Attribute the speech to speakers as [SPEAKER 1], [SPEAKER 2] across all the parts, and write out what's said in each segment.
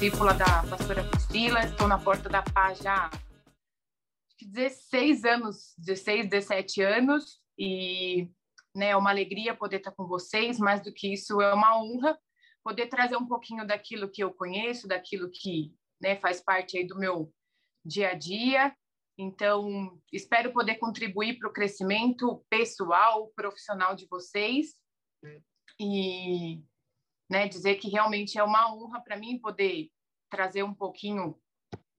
[SPEAKER 1] discípula da pastora Priscila, estou na porta da paz já há 16 anos, 16, 17 anos, e né, é uma alegria poder estar com vocês, mais do que isso, é uma honra poder trazer um pouquinho daquilo que eu conheço, daquilo que né, faz parte aí do meu dia a dia. Então, espero poder contribuir para o crescimento pessoal, profissional de vocês e né, dizer que realmente é uma honra para mim poder trazer um pouquinho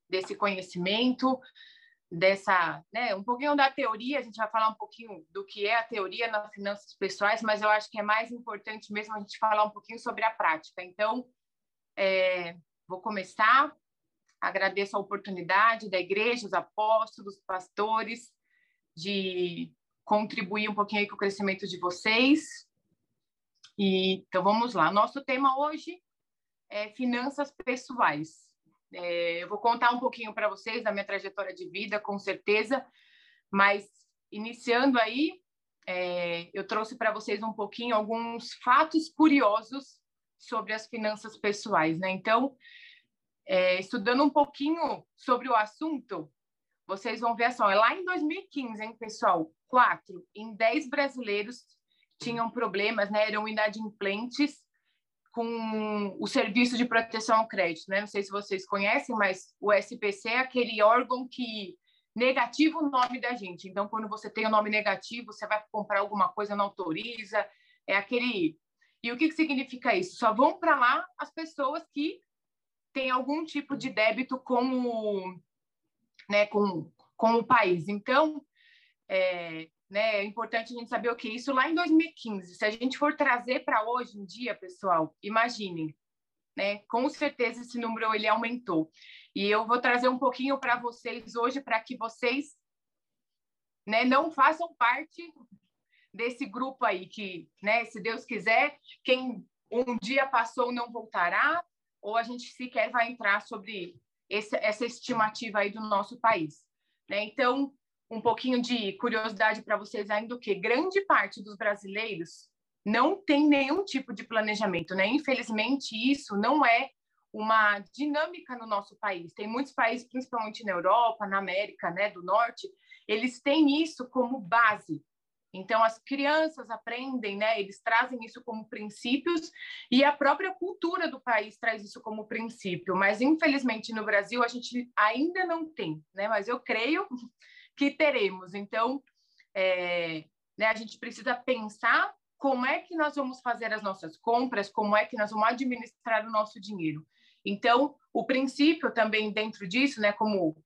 [SPEAKER 1] desse conhecimento, dessa, né, um pouquinho da teoria, a gente vai falar um pouquinho do que é a teoria nas finanças pessoais, mas eu acho que é mais importante mesmo a gente falar um pouquinho sobre a prática. Então, é, vou começar, agradeço a oportunidade da igreja, os apóstolos, pastores, de contribuir um pouquinho com o crescimento de vocês. E, então, vamos lá. Nosso tema hoje é finanças pessoais. É, eu vou contar um pouquinho para vocês da minha trajetória de vida, com certeza, mas iniciando aí, é, eu trouxe para vocês um pouquinho alguns fatos curiosos sobre as finanças pessoais, né? Então, é, estudando um pouquinho sobre o assunto, vocês vão ver só, é lá em 2015, hein, pessoal? Quatro em dez brasileiros tinham problemas, né? Eram inadimplentes com o Serviço de Proteção ao Crédito, né? Não sei se vocês conhecem, mas o SPC é aquele órgão que negativa o nome da gente. Então, quando você tem o nome negativo, você vai comprar alguma coisa, não autoriza. É aquele. E o que, que significa isso? Só vão para lá as pessoas que têm algum tipo de débito com o, né, com, com o país. Então, é, né? É importante a gente saber o que isso lá em 2015. Se a gente for trazer para hoje em dia, pessoal, imaginem, né? Com certeza esse número ele aumentou. E eu vou trazer um pouquinho para vocês hoje para que vocês, né, não façam parte desse grupo aí que, né, se Deus quiser, quem um dia passou não voltará, ou a gente sequer vai entrar sobre esse, essa estimativa aí do nosso país. Né? Então, um pouquinho de curiosidade para vocês ainda, que grande parte dos brasileiros não tem nenhum tipo de planejamento, né? Infelizmente, isso não é uma dinâmica no nosso país. Tem muitos países, principalmente na Europa, na América né, do Norte, eles têm isso como base. Então, as crianças aprendem, né, eles trazem isso como princípios e a própria cultura do país traz isso como princípio. Mas, infelizmente, no Brasil, a gente ainda não tem, né? Mas eu creio que teremos. Então, é, né, a gente precisa pensar como é que nós vamos fazer as nossas compras, como é que nós vamos administrar o nosso dinheiro. Então, o princípio também dentro disso, né, como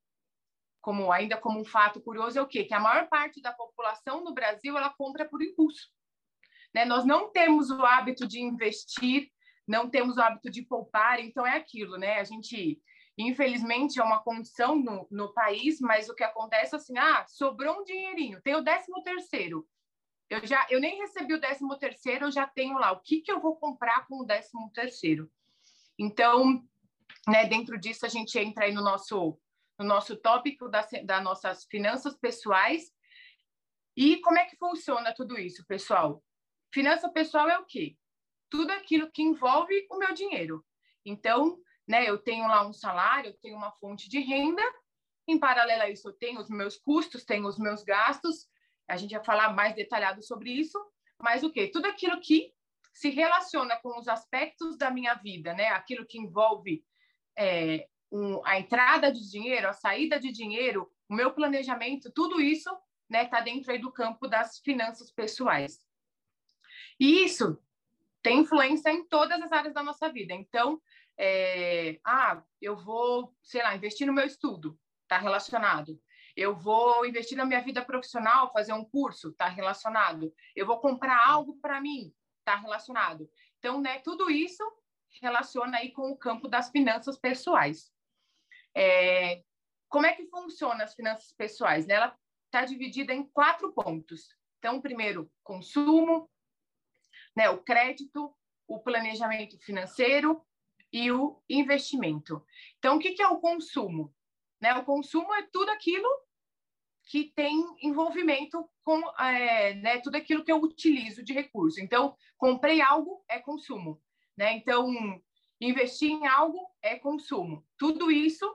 [SPEAKER 1] como ainda como um fato curioso é o quê? Que a maior parte da população no Brasil ela compra por impulso. Né? Nós não temos o hábito de investir, não temos o hábito de poupar, então é aquilo, né? A gente Infelizmente, é uma condição no, no país, mas o que acontece é assim, ah, sobrou um dinheirinho, tem o décimo terceiro. Eu já, eu nem recebi o décimo terceiro, eu já tenho lá. O que, que eu vou comprar com o décimo terceiro? Então, né, dentro disso, a gente entra aí no nosso, no nosso tópico das, das nossas finanças pessoais. E como é que funciona tudo isso, pessoal? Finança pessoal é o quê? Tudo aquilo que envolve o meu dinheiro. Então, né? Eu tenho lá um salário, eu tenho uma fonte de renda, em paralelo a isso eu tenho os meus custos, tenho os meus gastos, a gente vai falar mais detalhado sobre isso, mas o quê? Tudo aquilo que se relaciona com os aspectos da minha vida, né? Aquilo que envolve é, um, a entrada de dinheiro, a saída de dinheiro, o meu planejamento, tudo isso está né, tá dentro aí do campo das finanças pessoais. E isso tem influência em todas as áreas da nossa vida. Então, é, ah, eu vou, sei lá, investir no meu estudo, está relacionado. Eu vou investir na minha vida profissional, fazer um curso, está relacionado. Eu vou comprar algo para mim, está relacionado. Então, né, tudo isso relaciona aí com o campo das finanças pessoais. É, como é que funciona as finanças pessoais? Né? Ela está dividida em quatro pontos. Então, primeiro, consumo, né, o crédito, o planejamento financeiro, e o investimento. Então, o que, é o consumo? Né? O consumo é tudo aquilo que tem envolvimento com é, né, tudo aquilo que eu utilizo de recurso. Então, comprei algo é consumo. Né? Então, Investir em algo é consumo. Tudo isso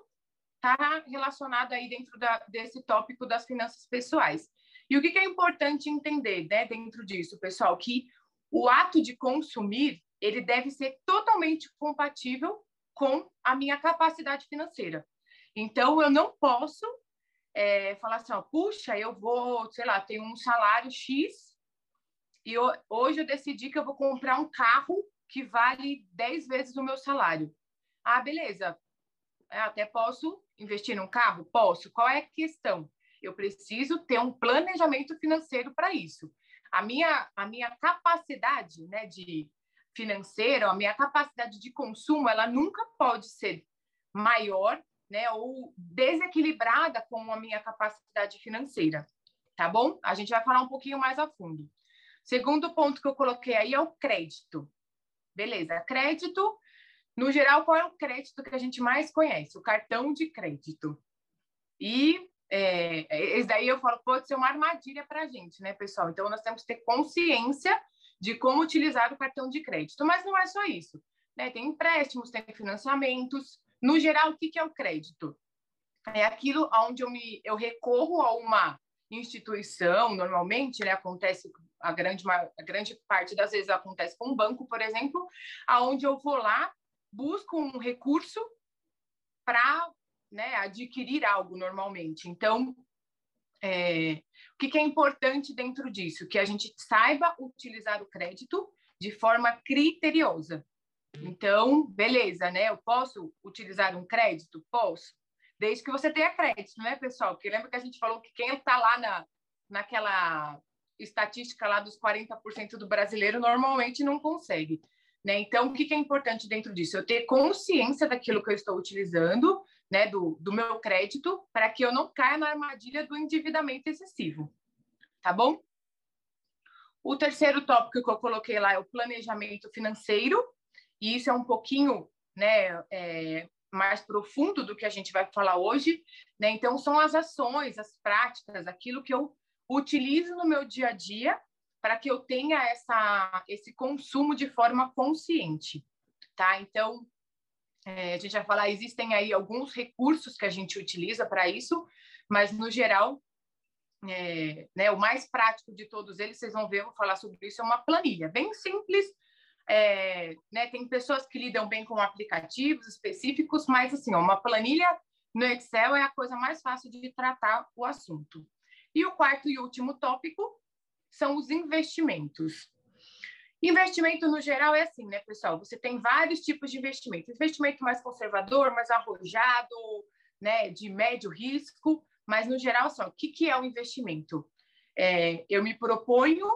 [SPEAKER 1] está relacionado aí dentro da, desse tópico das finanças pessoais. E o que, que é importante entender né, dentro disso, pessoal? Que o ato de consumir ele deve ser totalmente compatível com a minha capacidade financeira. Então, eu não posso é, falar assim, ó, puxa, eu vou, sei lá, tenho um salário X e eu, hoje eu decidi que eu vou comprar um carro que vale 10 vezes o meu salário. Ah, beleza. Eu é, até posso investir num carro? Posso. Qual é a questão? Eu preciso ter um planejamento financeiro para isso. A minha, a minha capacidade né, de financeira, a minha capacidade de consumo, ela nunca pode ser maior né, ou desequilibrada com a minha capacidade financeira, tá bom? A gente vai falar um pouquinho mais a fundo. Segundo ponto que eu coloquei aí é o crédito. Beleza, crédito, no geral, qual é o crédito que a gente mais conhece? O cartão de crédito. E é, esse daí eu falo, pode ser uma armadilha para a gente, né, pessoal? Então, nós temos que ter consciência de como utilizar o cartão de crédito. Mas não é só isso. Né? Tem empréstimos, tem financiamentos, no geral, o que, é o crédito? É aquilo onde eu, me, eu recorro a uma instituição, normalmente, né, acontece, a grande, a grande parte das vezes acontece com um banco, por exemplo, aonde eu vou lá, busco um recurso para né, adquirir algo normalmente. Então, é, o que, que é importante dentro disso? Que a gente saiba utilizar o crédito de forma criteriosa. Então, beleza, né? Eu posso utilizar um crédito? Posso. Desde que você tenha crédito, né, pessoal? Porque lembra que a gente falou que quem está lá na, naquela estatística lá dos 40% do brasileiro normalmente não consegue. Né? Então, o que, que é importante dentro disso? Eu ter consciência daquilo que eu estou utilizando, né, do, do meu crédito, para que eu não caia na armadilha do endividamento excessivo. Tá bom? O terceiro tópico que eu coloquei lá é o planejamento financeiro, e isso é um pouquinho né, é, mais profundo do que a gente vai falar hoje. Né? Então, são as ações, as práticas, aquilo que eu utilizo no meu dia a dia para que eu tenha essa, esse consumo de forma consciente. Tá? Então, é, a gente vai falar, existem aí alguns recursos que a gente utiliza para isso, mas, no geral, é, né, o mais prático de todos eles, vocês vão ver, eu vou falar sobre isso, é uma planilha bem simples, é, né, tem pessoas que lidam bem com aplicativos específicos, mas assim, uma planilha no Excel é a coisa mais fácil de tratar o assunto. E o quarto e último tópico são os investimentos. Investimento no geral é assim, né, pessoal? Você tem vários tipos de investimento. Investimento mais conservador, mais arrojado, né, de médio risco, mas no geral, só, o que, que é o investimento? É, eu me proponho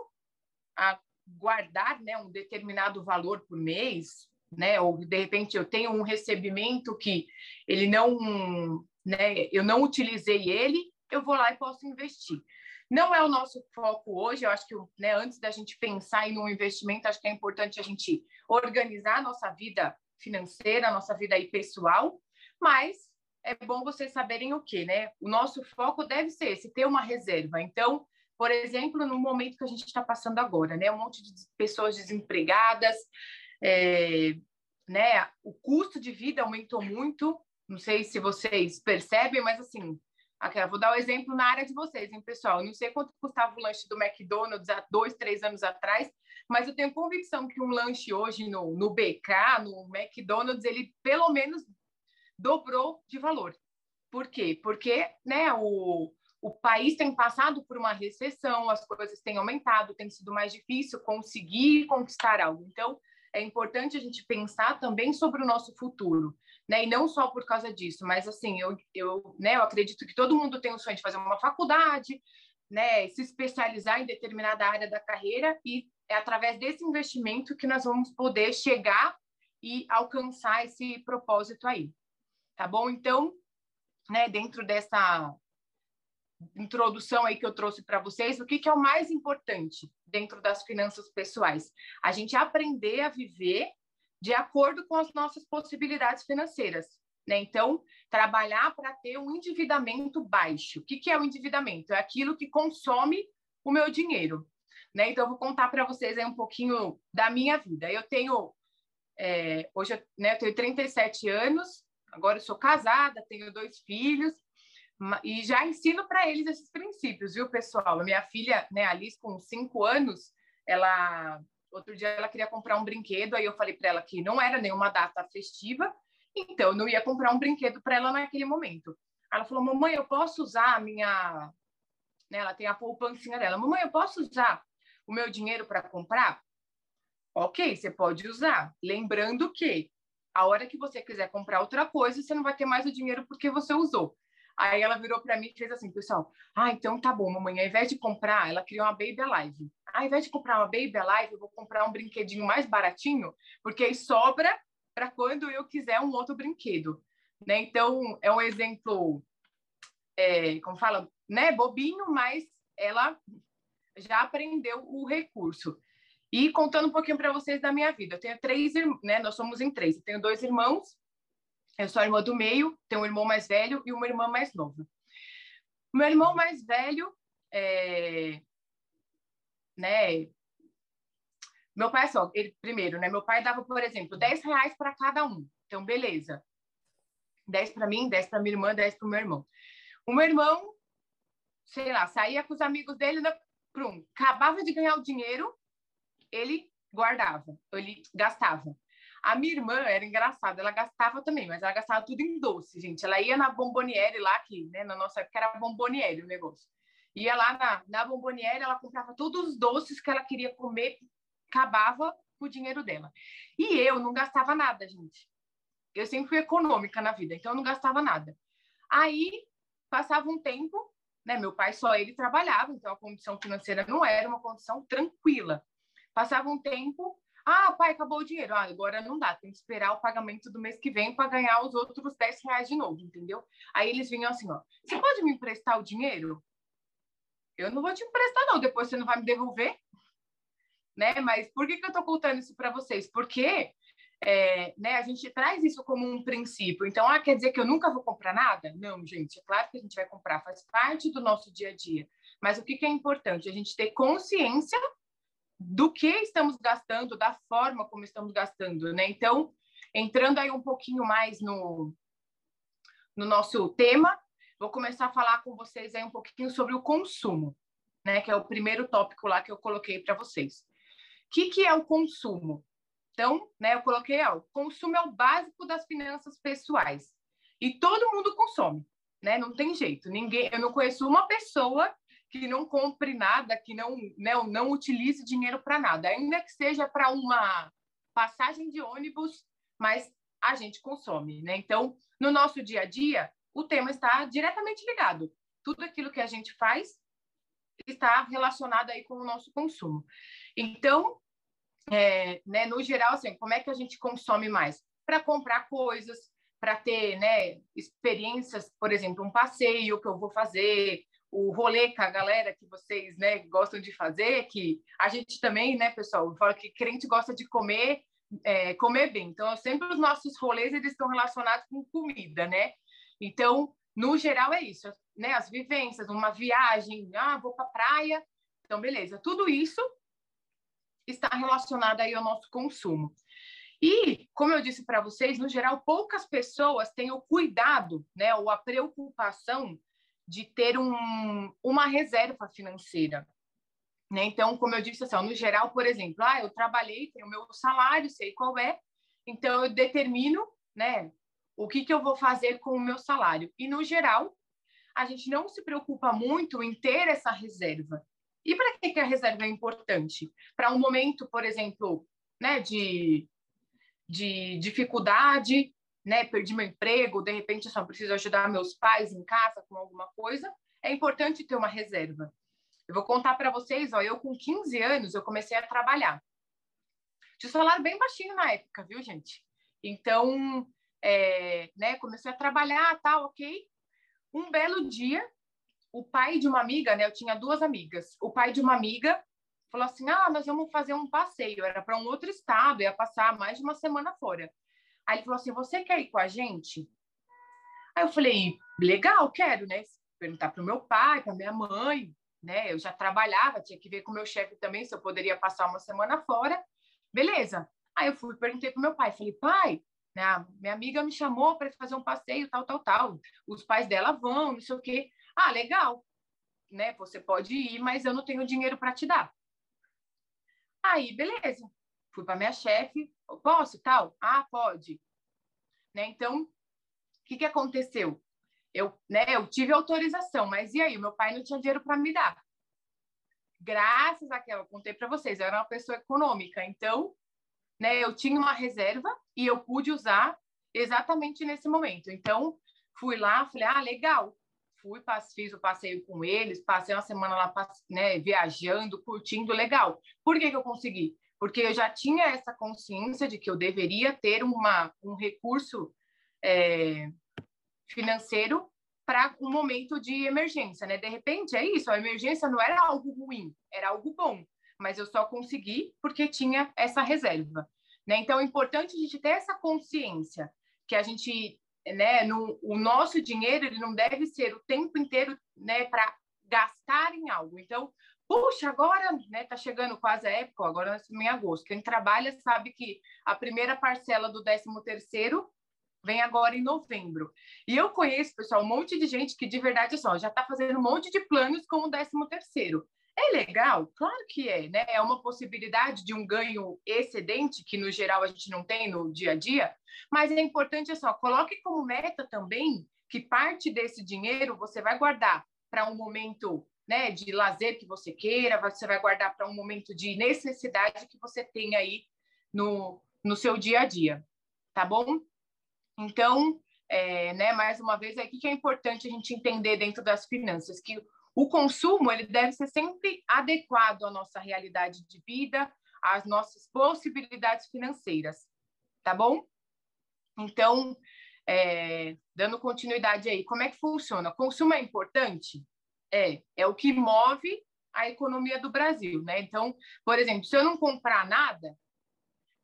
[SPEAKER 1] a guardar né, um determinado valor por mês, né, ou de repente eu tenho um recebimento que ele não, né, eu não utilizei ele, eu vou lá e posso investir. Não é o nosso foco hoje, eu acho que né, antes da gente pensar em um investimento, acho que é importante a gente organizar a nossa vida financeira, a nossa vida aí pessoal, mas é bom vocês saberem o que, né? O nosso foco deve ser esse, ter uma reserva. Então, por exemplo, no momento que a gente está passando agora, né? Um monte de pessoas desempregadas, é, né? O custo de vida aumentou muito. Não sei se vocês percebem, mas assim, vou dar o um exemplo na área de vocês, hein, pessoal? Eu não sei quanto custava o lanche do McDonald's há dois, três anos atrás, mas eu tenho convicção que um lanche hoje no, no BK, no McDonald's, ele pelo menos dobrou de valor. Por quê? Porque né, o, o país tem passado por uma recessão, as coisas têm aumentado, tem sido mais difícil conseguir conquistar algo. Então, é importante a gente pensar também sobre o nosso futuro, né? E não só por causa disso, mas assim, eu, eu, né, eu acredito que todo mundo tem o sonho de fazer uma faculdade, né, se especializar em determinada área da carreira e é através desse investimento que nós vamos poder chegar e alcançar esse propósito aí. Tá bom? Então, né, dentro dessa introdução aí que eu trouxe para vocês, o que, que é o mais importante dentro das finanças pessoais? A gente aprender a viver de acordo com as nossas possibilidades financeiras. Né? Então, trabalhar para ter um endividamento baixo. O que, que é o endividamento? É aquilo que consome o meu dinheiro. Né? Então, eu vou contar para vocês aí um pouquinho da minha vida. Eu tenho é, hoje eu, né, eu tenho 37 anos, agora eu sou casada, tenho dois filhos, e já ensino para eles esses princípios, viu, pessoal? Minha filha, né, Alice, com cinco anos, ela outro dia ela queria comprar um brinquedo, aí eu falei para ela que não era nenhuma data festiva, então eu não ia comprar um brinquedo para ela naquele momento. Ela falou: "Mamãe, eu posso usar a minha né, ela tem a poupancinha dela. Mamãe, eu posso usar o meu dinheiro para comprar? Ok, você pode usar. Lembrando que a hora que você quiser comprar outra coisa, você não vai ter mais o dinheiro porque você usou. Aí ela virou para mim e fez assim, pessoal, ah, então tá bom, mamãe, ao invés de comprar, ela criou uma Baby Alive. Ao invés de comprar uma Baby Alive, eu vou comprar um brinquedinho mais baratinho, porque aí sobra para quando eu quiser um outro brinquedo. Né? Então, é um exemplo, é, como fala, né, bobinho, mas ela já aprendeu o recurso. E contando um pouquinho para vocês da minha vida, eu tenho três né? Nós somos em três. Eu tenho dois irmãos, eu sou a irmã do meio, tenho um irmão mais velho e uma irmã mais nova. Meu irmão mais velho, é... né? Meu pai só, ele primeiro, né? Meu pai dava, por exemplo, 10 reais para cada um. Então, beleza. 10 para mim, 10 para minha irmã, 10 para o meu irmão. O meu irmão, sei lá, saía com os amigos dele, né? Prum, acabava de ganhar o dinheiro, ele guardava, ele gastava. A minha irmã era engraçada, ela gastava também, mas ela gastava tudo em doce, gente. Ela ia na Bomboniere lá, que né, na nossa época era Bomboniere o negócio. Ia lá na, na Bomboniere, ela comprava todos os doces que ela queria comer, acabava com o dinheiro dela. E eu não gastava nada, gente. Eu sempre fui econômica na vida, então eu não gastava nada. Aí, passava um tempo, né? Meu pai só ele trabalhava, então a condição financeira não era uma condição tranquila. Passava um tempo, ah, pai, acabou o dinheiro. Ah, agora não dá, tem que esperar o pagamento do mês que vem para ganhar os outros 10 reais de novo, entendeu? Aí eles vinham assim, ó, você pode me emprestar o dinheiro? Eu não vou te emprestar, não, depois você não vai me devolver. Né? Mas por que, que eu estou contando isso para vocês? Porque é, né, a gente traz isso como um princípio. Então, ah, quer dizer que eu nunca vou comprar nada? Não, gente, é claro que a gente vai comprar, faz parte do nosso dia a dia. Mas o que, que é importante? A gente ter consciência do que estamos gastando, da forma como estamos gastando, né? Então, entrando aí um pouquinho mais no, no nosso tema, vou começar a falar com vocês aí um pouquinho sobre o consumo, né? Que é o primeiro tópico lá que eu coloquei para vocês. O que, que é o consumo? Então, né, eu coloquei, ó, o consumo é o básico das finanças pessoais. E todo mundo consome, né? Não tem jeito. Ninguém, eu não conheço uma pessoa que não compre nada, que não, né, não utilize dinheiro para nada, ainda que seja para uma passagem de ônibus, mas a gente consome, né? Então, no nosso dia a dia, o tema está diretamente ligado. Tudo aquilo que a gente faz está relacionado aí com o nosso consumo. Então, é, né, no geral, assim, como é que a gente consome mais? Para comprar coisas, para ter né, experiências, por exemplo, um passeio que eu vou fazer, o rolê com a galera que vocês né, gostam de fazer, que a gente também, né, pessoal, fala que crente gosta de comer, é, comer bem. Então, sempre os nossos rolês eles estão relacionados com comida, né? Então, no geral é isso, né? As vivências, uma viagem, ah, vou para praia. Então, beleza. Tudo isso está relacionado aí ao nosso consumo. E, como eu disse para vocês, no geral, poucas pessoas têm o cuidado, né, ou a preocupação de ter um, uma reserva financeira. Né? Então, como eu disse, assim, no geral, por exemplo, ah, eu trabalhei, tenho meu salário, sei qual é, então eu determino né, o que, que eu vou fazer com o meu salário. E, no geral, a gente não se preocupa muito em ter essa reserva. E para que, que a reserva é importante? Para um momento, por exemplo, né, de, de dificuldade, né, perdi meu emprego, de repente só preciso ajudar meus pais em casa com alguma coisa, é importante ter uma reserva. Eu vou contar para vocês, ó, eu com 15 anos eu comecei a trabalhar. Tinha salário bem baixinho na época, viu, gente? Então, é, né, comecei a trabalhar, tal, ok. Um belo dia, o pai de uma amiga, né, eu tinha duas amigas, o pai de uma amiga falou assim, ah, nós vamos fazer um passeio, era para um outro estado, ia passar mais de uma semana fora. Aí ele falou assim: Você quer ir com a gente? Aí eu falei: Legal, quero, né? Perguntar para o meu pai, para minha mãe, né? Eu já trabalhava, tinha que ver com o meu chefe também se eu poderia passar uma semana fora. Beleza. Aí eu fui, perguntei pro meu pai, falei, pai, né, minha amiga me chamou para fazer um passeio, tal, tal, tal. Os pais dela vão, não sei o quê. Ah, legal, né? Você pode ir, mas eu não tenho dinheiro para te dar. Aí, beleza. Fui para minha chefe, posso, tal? Ah, pode. Né? Então, o que, que aconteceu? Eu, né, eu tive autorização, mas e aí? Meu pai não tinha dinheiro para me dar. Graças àquela, eu contei para vocês, eu era uma pessoa econômica, então, né, eu tinha uma reserva e eu pude usar exatamente nesse momento. Então, fui lá, falei, ah, legal. Fui, fiz o passeio com eles, passei uma semana lá, né, viajando, curtindo, legal. Por que, que eu consegui? Porque eu já tinha essa consciência de que eu deveria ter uma, um recurso é, financeiro para um momento de emergência, né? De repente, é isso, a emergência não era algo ruim, era algo bom, mas eu só consegui porque tinha essa reserva, né? Então, é importante a gente ter essa consciência que a gente, né, no, o nosso dinheiro, ele não deve ser o tempo inteiro, né, para gastar em algo. Então, puxa, agora, né, tá chegando quase a época, agora nós estamos em agosto. Quem trabalha sabe que a primeira parcela do 13 terceiro vem agora em novembro. E eu conheço, pessoal, um monte de gente que de verdade assim, já está fazendo um monte de planos com o 13 terceiro. É legal? Claro que é, né? É uma possibilidade de um ganho excedente, que no geral a gente não tem no dia a dia, mas é importante assim, ó, coloque como meta também que parte desse dinheiro você vai guardar para um momento né, de lazer que você queira, você vai guardar para um momento de necessidade que você tem aí no, no seu dia a dia, tá bom? Então, é, né, mais uma vez, aqui que é importante a gente entender dentro das finanças que o consumo ele deve ser sempre adequado à nossa realidade de vida, às nossas possibilidades financeiras, tá bom? Então, é, dando continuidade aí, como é que funciona? Consumo é importante? É, é o que move a economia do Brasil, né? Então, por exemplo, se eu não comprar nada,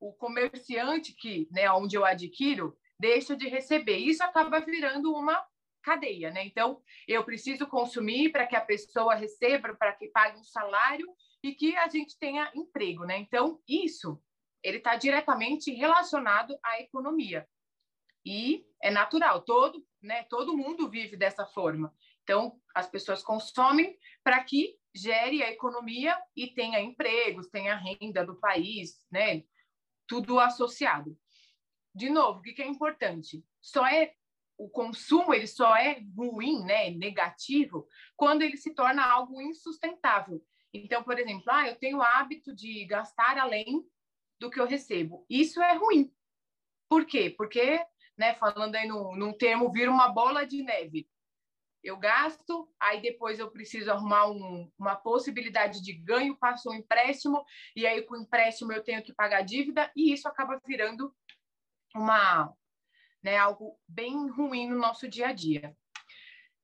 [SPEAKER 1] o comerciante que, né, onde eu adquiro, deixa de receber. Isso acaba virando uma cadeia, né? Então, eu preciso consumir para que a pessoa receba, para que pague um salário e que a gente tenha emprego, né? Então, isso ele está diretamente relacionado à economia e é natural. Todo, né? Todo mundo vive dessa forma. Então, as pessoas consomem para que gere a economia e tenha empregos, tenha renda do país, né? Tudo associado de novo, o que é importante? Só é o consumo ele só é ruim, né, negativo, quando ele se torna algo insustentável. Então, por exemplo, ah, eu tenho o hábito de gastar além do que eu recebo. Isso é ruim. Por quê? Porque, né, falando aí no, num termo, vira uma bola de neve. Eu gasto, aí depois eu preciso arrumar um, uma possibilidade de ganho, passo um empréstimo, e aí com o empréstimo eu tenho que pagar dívida, e isso acaba virando uma, né, algo bem ruim no nosso dia a dia.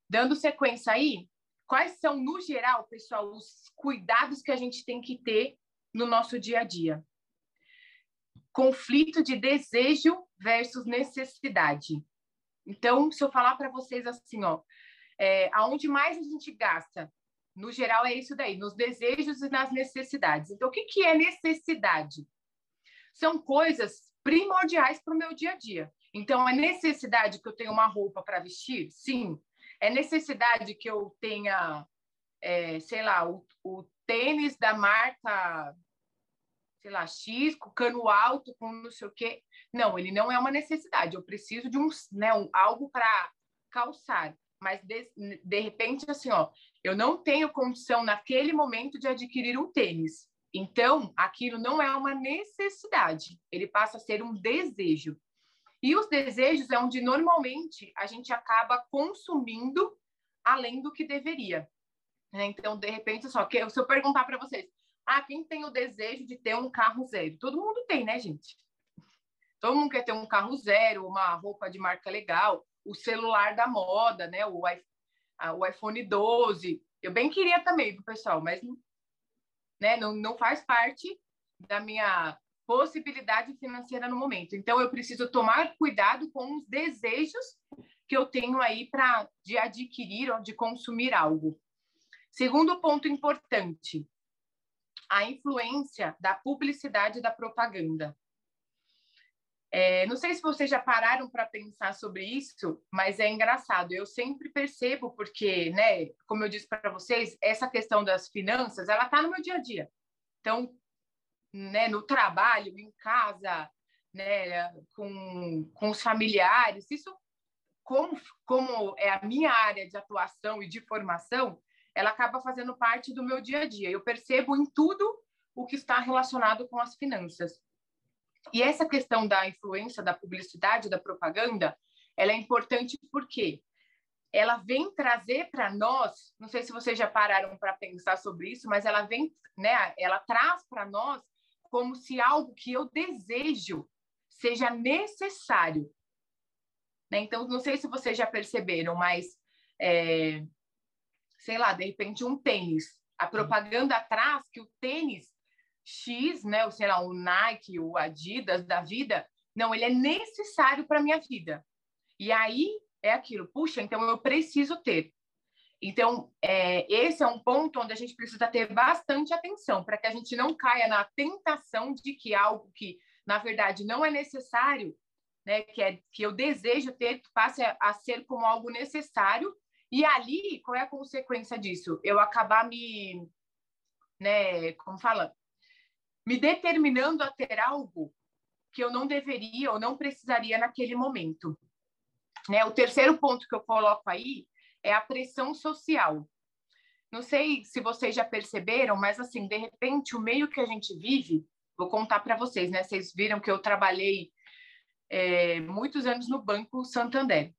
[SPEAKER 1] Dando sequência aí, quais são, no geral, pessoal, os cuidados que a gente tem que ter no nosso dia a dia? Conflito de desejo versus necessidade. Então, se eu falar para vocês assim, ó, é, aonde mais a gente gasta, no geral é isso daí, nos desejos e nas necessidades. Então, o que, que é necessidade? São coisas primordiais para o meu dia a dia. Então, é necessidade que eu tenha uma roupa para vestir? Sim. É necessidade que eu tenha, é, sei lá, o, o, tênis da marca, sei lá, X, com cano alto, com não sei o quê. Não, ele não é uma necessidade. Eu preciso de um, né, um algo para calçar. Mas, de, de repente, assim, ó, eu não tenho condição naquele momento de adquirir um tênis. Então, aquilo não é uma necessidade, ele passa a ser um desejo. E os desejos é onde normalmente a gente acaba consumindo além do que deveria. Né? Então, de repente, só que se eu perguntar para vocês, ah, quem tem o desejo de ter um carro zero? Todo mundo tem, né, gente? Todo mundo quer ter um carro zero, uma roupa de marca legal, o celular da moda, né? O, o iPhone 12. Eu bem queria também, pessoal, mas né? Não, não faz parte da minha possibilidade financeira no momento. Então, eu preciso tomar cuidado com os desejos que eu tenho aí para de adquirir ou de consumir algo. Segundo ponto importante, a influência da publicidade e da propaganda. É, não sei se vocês já pararam para pensar sobre isso, mas é engraçado. Eu sempre percebo porque, né, como eu disse para vocês, essa questão das finanças, ela está no meu dia a dia. Então, né, no trabalho, em casa, né, com, com os familiares, isso como, como é a minha área de atuação e de formação, ela acaba fazendo parte do meu dia a dia. Eu percebo em tudo o que está relacionado com as finanças. E essa questão da influência da publicidade, da propaganda, ela é importante porque ela vem trazer para nós, não sei se vocês já pararam para pensar sobre isso, mas ela vem, né, ela traz para nós como se algo que eu desejo seja necessário. Né? Então, não sei se vocês já perceberam, mas, é, sei lá, de repente um tênis. A propaganda traz que o tênis X, né, ou sei lá, o Nike, o Adidas da vida, não, ele é necessário para minha vida. E aí é aquilo, puxa, então eu preciso ter. Então, é, esse é um ponto onde a gente precisa ter bastante atenção, para que a gente não caia na tentação de que algo que, na verdade, não é necessário, né, que, é, que eu desejo ter, passe a, a ser como algo necessário, e ali, qual é a consequência disso? Eu acabar me, né, como fala, me determinando a ter algo que eu não deveria ou não precisaria naquele momento. Né? O terceiro ponto que eu coloco aí é a pressão social. Não sei se vocês já perceberam, mas assim, de repente, o meio que a gente vive, vou contar para vocês, né? Vocês viram que eu trabalhei é, muitos anos no Banco Santander.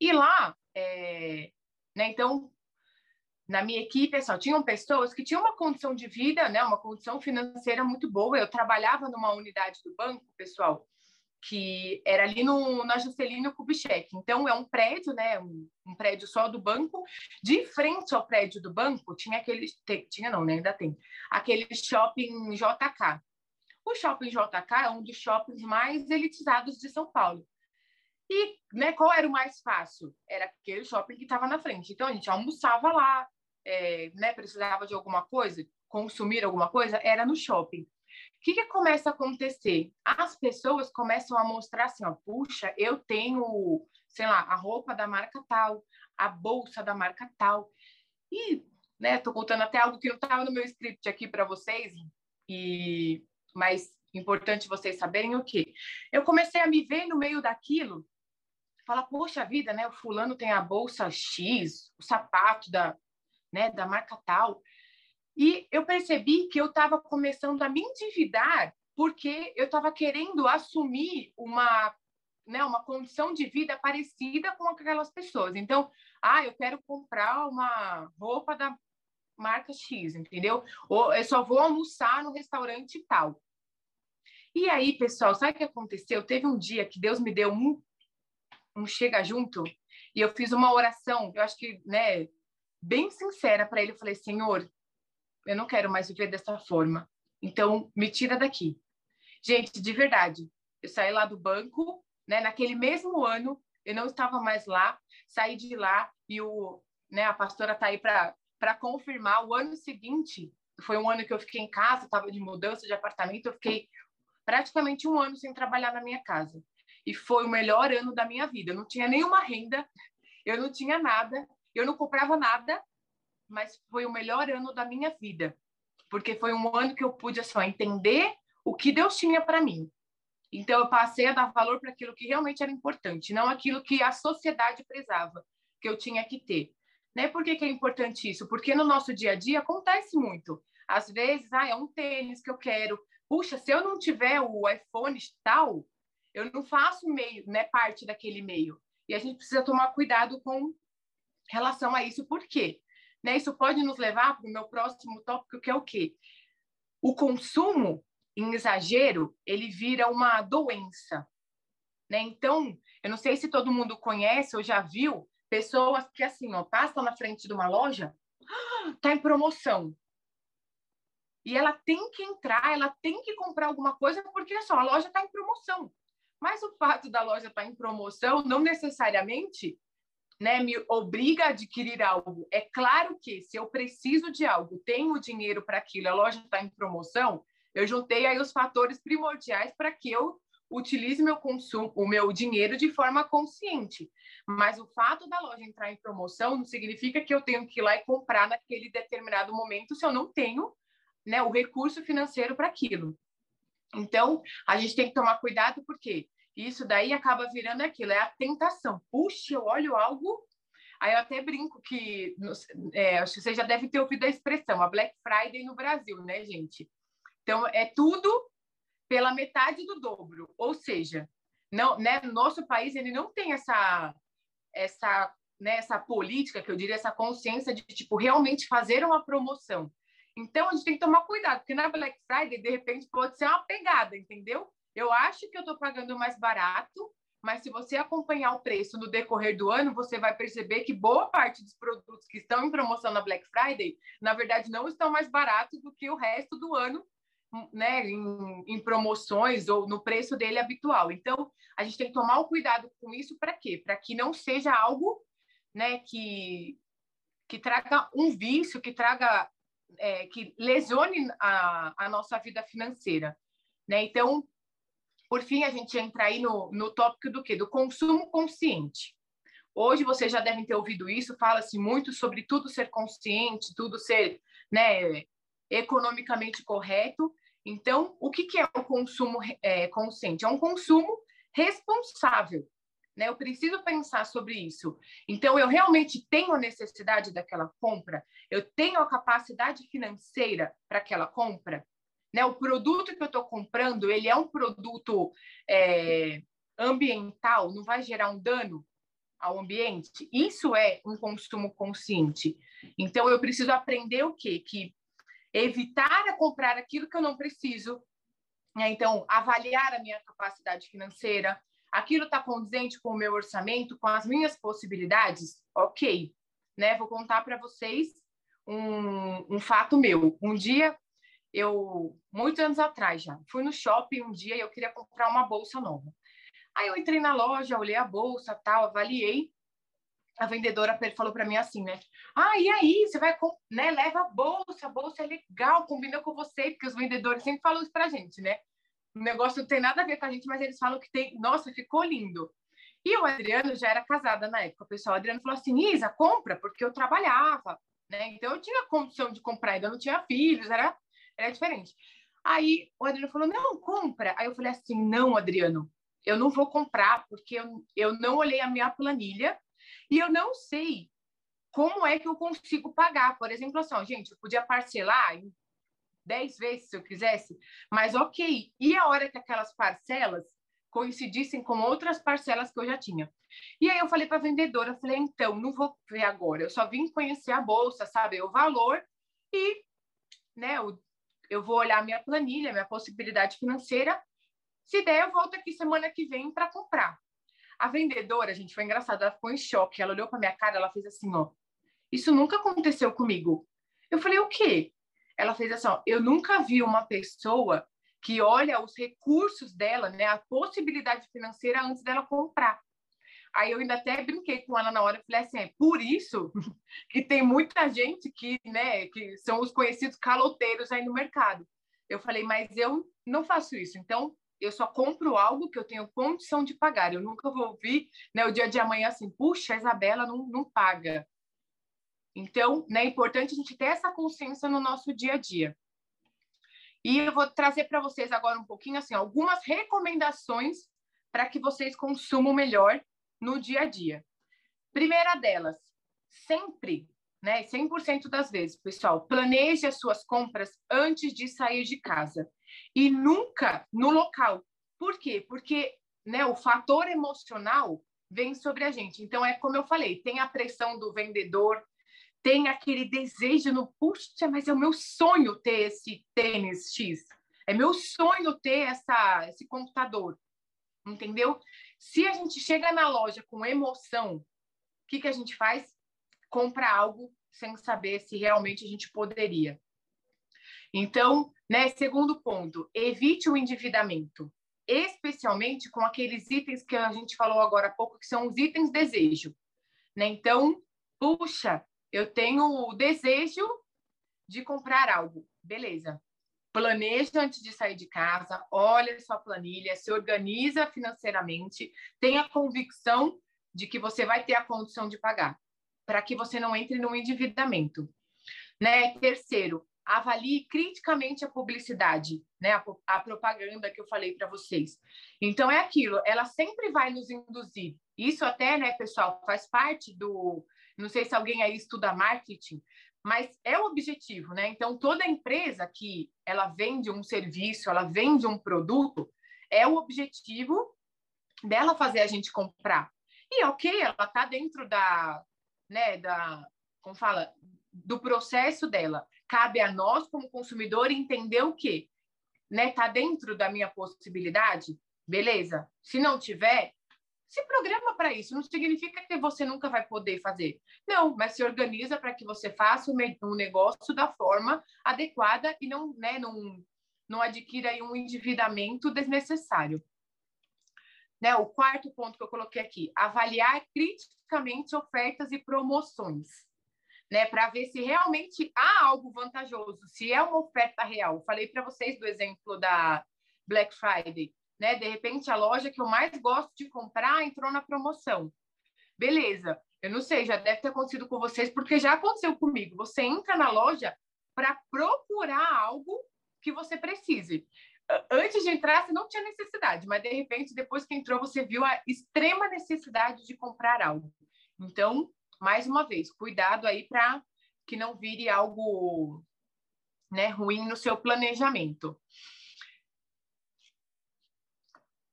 [SPEAKER 1] E lá, é, né, então, na minha equipe, só tinham pessoas que tinham uma condição de vida, né, uma condição financeira muito boa. Eu trabalhava numa unidade do banco, pessoal, que era ali no, na Juscelino Kubitschek. Então, é um prédio, né, um, um, prédio só do banco. De frente ao prédio do banco, tinha aquele... Tinha não, né, ainda tem. Aquele shopping JK. O shopping JK é um dos shoppings mais elitizados de São Paulo. E né, qual era o mais fácil? Era aquele shopping que estava na frente. Então, a gente almoçava lá, é, né, precisava de alguma coisa, consumir alguma coisa, era no shopping. O que, que começa a acontecer? As pessoas começam a mostrar assim, ó, puxa, eu tenho, sei lá, a roupa da marca tal, a bolsa da marca tal. E, né, tô contando até algo que não estava no meu script aqui para vocês, e mas importante vocês saberem o quê? Eu comecei a me ver no meio daquilo, falar, poxa vida, né? O fulano tem a bolsa X, o sapato da, né, da marca tal. E eu percebi que eu estava começando a me endividar porque eu estava querendo assumir uma, né, uma condição de vida parecida com aquelas pessoas. Então, ah, eu quero comprar uma roupa da marca X, entendeu? Ou eu só vou almoçar no restaurante tal. E aí, pessoal, sabe o que aconteceu? Teve um dia que Deus me deu um, um chega junto e eu fiz uma oração. Eu acho que, né, bem sincera para ele. Eu falei: Senhor, eu não quero mais viver dessa forma. Então, me tira daqui. Gente, de verdade, eu saí lá do banco, né? Naquele mesmo ano, eu não estava mais lá, saí de lá e o, né, a pastora tá aí para confirmar. O ano seguinte foi um ano que eu fiquei em casa, estava de mudança de apartamento, eu fiquei praticamente um ano sem trabalhar na minha casa. E foi o melhor ano da minha vida. Eu não tinha nenhuma renda, eu não tinha nada, eu não comprava nada, mas foi o melhor ano da minha vida. Porque foi um ano que eu pude assim, entender o que Deus tinha para mim. Então, eu passei a dar valor para aquilo que realmente era importante, não aquilo que a sociedade prezava, que eu tinha que ter. Né? Por que, que é importante isso? Porque no nosso dia a dia acontece muito. Às vezes, ah, é um tênis que eu quero, puxa, se eu não tiver o iPhone tal, eu não faço meio, né, parte daquele meio. E a gente precisa tomar cuidado com relação a isso, por quê? Né, isso pode nos levar para o meu próximo tópico, que é o quê? O consumo em exagero, ele vira uma doença. Né? Então, eu não sei se todo mundo conhece ou já viu pessoas que, assim, ó, passam na frente de uma loja, tá em promoção. E ela tem que entrar, ela tem que comprar alguma coisa, porque só a loja está em promoção. Mas o fato da loja estar tá em promoção não necessariamente né, me obriga a adquirir algo. É claro que se eu preciso de algo, tenho dinheiro para aquilo, a loja está em promoção, eu juntei aí os fatores primordiais para que eu utilize meu consumo, o meu dinheiro de forma consciente. Mas o fato da loja entrar em promoção não significa que eu tenho que ir lá e comprar naquele determinado momento se eu não tenho né, o recurso financeiro para aquilo. Então, a gente tem que tomar cuidado porque isso daí acaba virando aquilo, é a tentação. Puxa, eu olho algo. Aí eu até brinco que, é, acho que você já deve ter ouvido a expressão, a Black Friday no Brasil, né, gente? Então, é tudo pela metade do dobro. Ou seja, não, né, no nosso país ele não tem essa, essa, né, essa política, que eu diria, essa consciência de, tipo, realmente fazer uma promoção. Então, a gente tem que tomar cuidado, porque na Black Friday, de repente, pode ser uma pegada, entendeu? Eu acho que eu estou pagando mais barato, mas se você acompanhar o preço no decorrer do ano, você vai perceber que boa parte dos produtos que estão em promoção na Black Friday, na verdade, não estão mais baratos do que o resto do ano, né, em, em promoções ou no preço dele habitual. Então, a gente tem que tomar o cuidado com isso para quê? Para que não seja algo, né, que que traga um vício, que traga é, que lesione a, a nossa vida financeira, né? Então, por fim, a gente entra aí no, no tópico do quê? Do consumo consciente. Hoje vocês já devem ter ouvido isso, fala-se muito sobre tudo ser consciente, tudo ser né, economicamente correto. Então, o que, que é o consumo é, consciente? É um consumo responsável. Né? Eu preciso pensar sobre isso. Então, eu realmente tenho a necessidade daquela compra? Eu tenho a capacidade financeira para aquela compra? Né? O produto que eu estou comprando, ele é um produto é, ambiental, não vai gerar um dano ao ambiente? Isso é um consumo consciente. Então, eu preciso aprender o quê? Que evitar a comprar aquilo que eu não preciso. Né? Então, avaliar a minha capacidade financeira. Aquilo está condizente com o meu orçamento, com as minhas possibilidades? Ok. Né? Vou contar para vocês um, um fato meu. Um dia eu, muitos anos atrás já, fui no shopping um dia e eu queria comprar uma bolsa nova. Aí eu entrei na loja, olhei a bolsa, tal, avaliei. A vendedora falou para mim assim, né? Ah, e aí, você vai, né? Leva a bolsa, a bolsa é legal, combina com você, porque os vendedores sempre falam isso pra gente, né? O negócio não tem nada a ver com a gente, mas eles falam que tem. Nossa, ficou lindo. E o Adriano já era casada na época. O pessoal, o Adriano falou assim: Isa, compra, porque eu trabalhava, né? Então eu tinha condição de comprar, ainda não tinha filhos, era era diferente. Aí o Adriano falou: não, compra. Aí eu falei assim: não, Adriano, eu não vou comprar, porque eu, eu não olhei a minha planilha e eu não sei como é que eu consigo pagar. Por exemplo, assim, ó, gente, eu podia parcelar em 10 vezes se eu quisesse, mas ok. E a hora que aquelas parcelas coincidissem com outras parcelas que eu já tinha? E aí eu falei para a vendedora, eu falei, então, não vou ver agora, eu só vim conhecer a bolsa, saber o valor e né, o eu vou olhar minha planilha, minha possibilidade financeira. Se der, eu volto aqui semana que vem para comprar. A vendedora, gente, foi engraçado, ela ficou em choque. Ela olhou para minha cara, ela fez assim, ó. Isso nunca aconteceu comigo. Eu falei, o quê? Ela fez assim, ó. Eu nunca vi uma pessoa que olha os recursos dela, né, a possibilidade financeira antes dela comprar. Aí eu ainda até brinquei com ela na hora, falei assim, é por isso que tem muita gente que, né, que são os conhecidos caloteiros aí no mercado. Eu falei, mas eu não faço isso. Então, eu só compro algo que eu tenho condição de pagar. Eu nunca vou ouvir, né, o dia de amanhã assim, puxa, a Isabela não, não paga. Então, né, é importante a gente ter essa consciência no nosso dia a dia. E eu vou trazer para vocês agora um pouquinho assim algumas recomendações para que vocês consumam melhor no dia a dia. Primeira delas, sempre, né, 100% das vezes, pessoal, planeje as suas compras antes de sair de casa e nunca no local. Por quê? Porque, né, o fator emocional vem sobre a gente. Então é como eu falei, tem a pressão do vendedor, tem aquele desejo no, puxa, mas é o meu sonho ter esse tênis X. É meu sonho ter essa, esse computador. Entendeu? Se a gente chega na loja com emoção, o que, que a gente faz? Compra algo sem saber se realmente a gente poderia. Então, né, segundo ponto, evite o endividamento, especialmente com aqueles itens que a gente falou agora há pouco, que são os itens desejo. Né? Então, puxa, eu tenho o desejo de comprar algo. Beleza. Planeja antes de sair de casa, olha sua planilha, se organiza financeiramente, tenha convicção de que você vai ter a condição de pagar, para que você não entre no endividamento. Né? Terceiro, avalie criticamente a publicidade, né? A, a propaganda que eu falei para vocês. Então é aquilo, ela sempre vai nos induzir. Isso até, né, pessoal, faz parte do, não sei se alguém aí estuda marketing, mas é o objetivo, né? Então toda empresa que ela vende um serviço, ela vende um produto, é o objetivo dela fazer a gente comprar. E ok, ela está dentro da, né, da, como fala, do processo dela. Cabe a nós, como consumidor, entender o quê? Né? Tá dentro da minha possibilidade? Beleza. Se não tiver, se programa para isso. Não significa que você nunca vai poder fazer. Não, mas se organiza para que você faça um negócio da forma adequada e não, né, não, não adquira um endividamento desnecessário. Né, o quarto ponto que eu coloquei aqui, avaliar criticamente ofertas e promoções né, para ver se realmente há algo vantajoso, se é uma oferta real. Falei para vocês do exemplo da Black Friday, né? De repente a loja que eu mais gosto de comprar entrou na promoção. Beleza. Eu não sei, já deve ter acontecido com vocês, porque já aconteceu comigo. Você entra na loja para procurar algo que você precise. Antes de entrar, você não tinha necessidade, mas de repente, depois que entrou, você viu a extrema necessidade de comprar algo. Então, mais uma vez, cuidado aí para que não vire algo né, ruim no seu planejamento.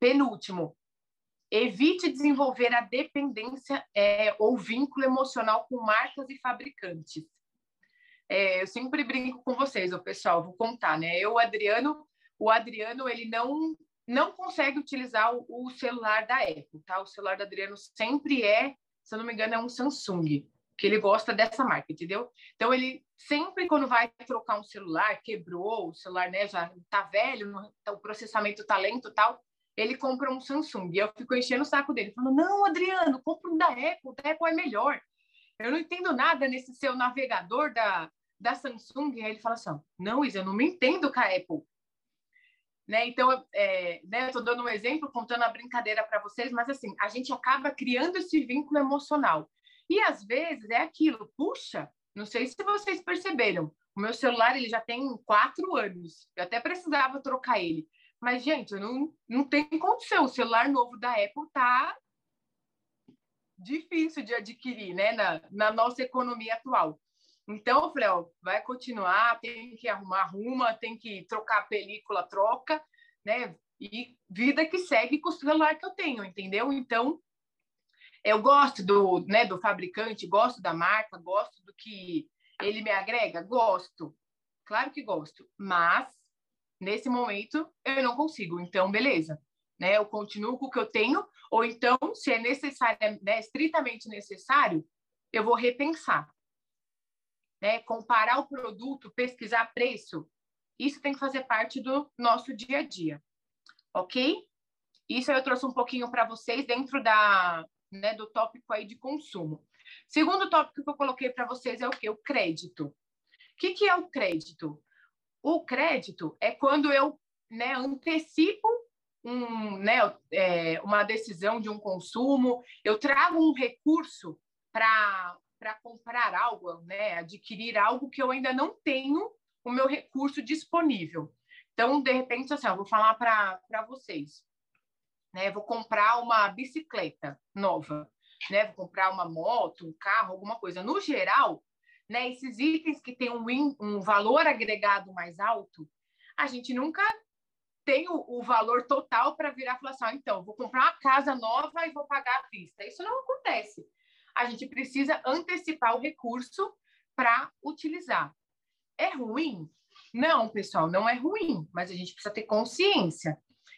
[SPEAKER 1] Penúltimo, evite desenvolver a dependência é, ou vínculo emocional com marcas e fabricantes. É, eu sempre brinco com vocês, o pessoal, vou contar, né? Eu, o Adriano, o Adriano, ele não não consegue utilizar o, o celular da Apple, tá? O celular do Adriano sempre é se eu não me engano, é um Samsung, que ele gosta dessa marca, entendeu? Então, ele sempre, quando vai trocar um celular, quebrou, o celular né, já tá velho, o processamento tá lento tal, ele compra um Samsung. E eu fico enchendo o saco dele, falando: não, Adriano, compra um da Apple, da Apple é melhor. Eu não entendo nada nesse seu navegador da, da Samsung. Aí ele fala assim: não, Isa, eu não me entendo com a Apple. Né? Então, é, né, eu estou dando um exemplo, contando a brincadeira para vocês, mas assim, a gente acaba criando esse vínculo emocional. E às vezes é aquilo, puxa, não sei se vocês perceberam, o meu celular ele já tem quatro anos, eu até precisava trocar ele. Mas, gente, não, não tem condição, o celular novo da Apple tá difícil de adquirir, né, na, na nossa economia atual. Então, eu falei, ó, vai continuar, tem que arrumar, arruma, tem que trocar a película, troca, né? E vida que segue com o celular que eu tenho, entendeu? Então, eu gosto do, né, do fabricante, gosto da marca, gosto do que ele me agrega, gosto. Claro que gosto, mas nesse momento eu não consigo. Então, beleza. Né? Eu continuo com o que eu tenho, ou então, se é necessário, né, estritamente necessário, eu vou repensar né? comparar o produto, pesquisar preço, isso tem que fazer parte do nosso dia a dia, ok? Isso eu trouxe um pouquinho para vocês dentro da, né, do tópico aí de consumo. Segundo tópico que eu coloquei para vocês é o que? O crédito. O que, que é o crédito? O crédito é quando eu né, antecipo um, né, é, uma decisão de um consumo, eu trago um recurso para comprar algo, né, adquirir algo que eu ainda não tenho o meu recurso disponível. Então, de repente, assim, eu vou falar para vocês, né, vou comprar uma bicicleta nova, né, vou comprar uma moto, um carro, alguma coisa. No geral, né, esses itens que têm um, um valor agregado mais alto, a gente nunca tem o, o valor total para virar e falar assim, ah, então, vou comprar uma casa nova e vou pagar à vista. Isso não acontece a gente precisa antecipar o recurso para utilizar. É ruim? Não, pessoal, não é ruim, mas a gente precisa ter consciência.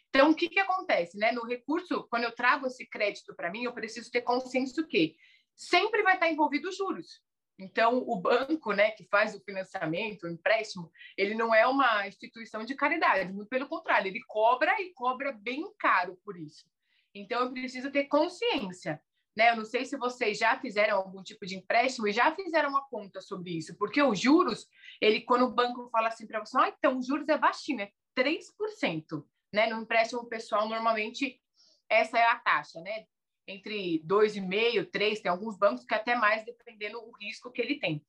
[SPEAKER 1] Então, o que, que acontece? Né? No recurso, quando eu trago esse crédito para mim, eu preciso ter consciência do quê? Sempre vai estar envolvido juros. Então, o banco, né, que faz o financiamento, o empréstimo, ele não é uma instituição de caridade, muito pelo contrário, ele cobra e cobra bem caro por isso. Então, eu preciso ter consciência né? Eu não sei se vocês já fizeram algum tipo de empréstimo e já fizeram uma conta sobre isso, porque os juros, ele quando o banco fala assim para você, ah, então os juros é baixinho, é 3%, né? No empréstimo pessoal, normalmente essa é a taxa, né? Entre 2,5, 3, tem alguns bancos que até mais, dependendo do risco que ele tem.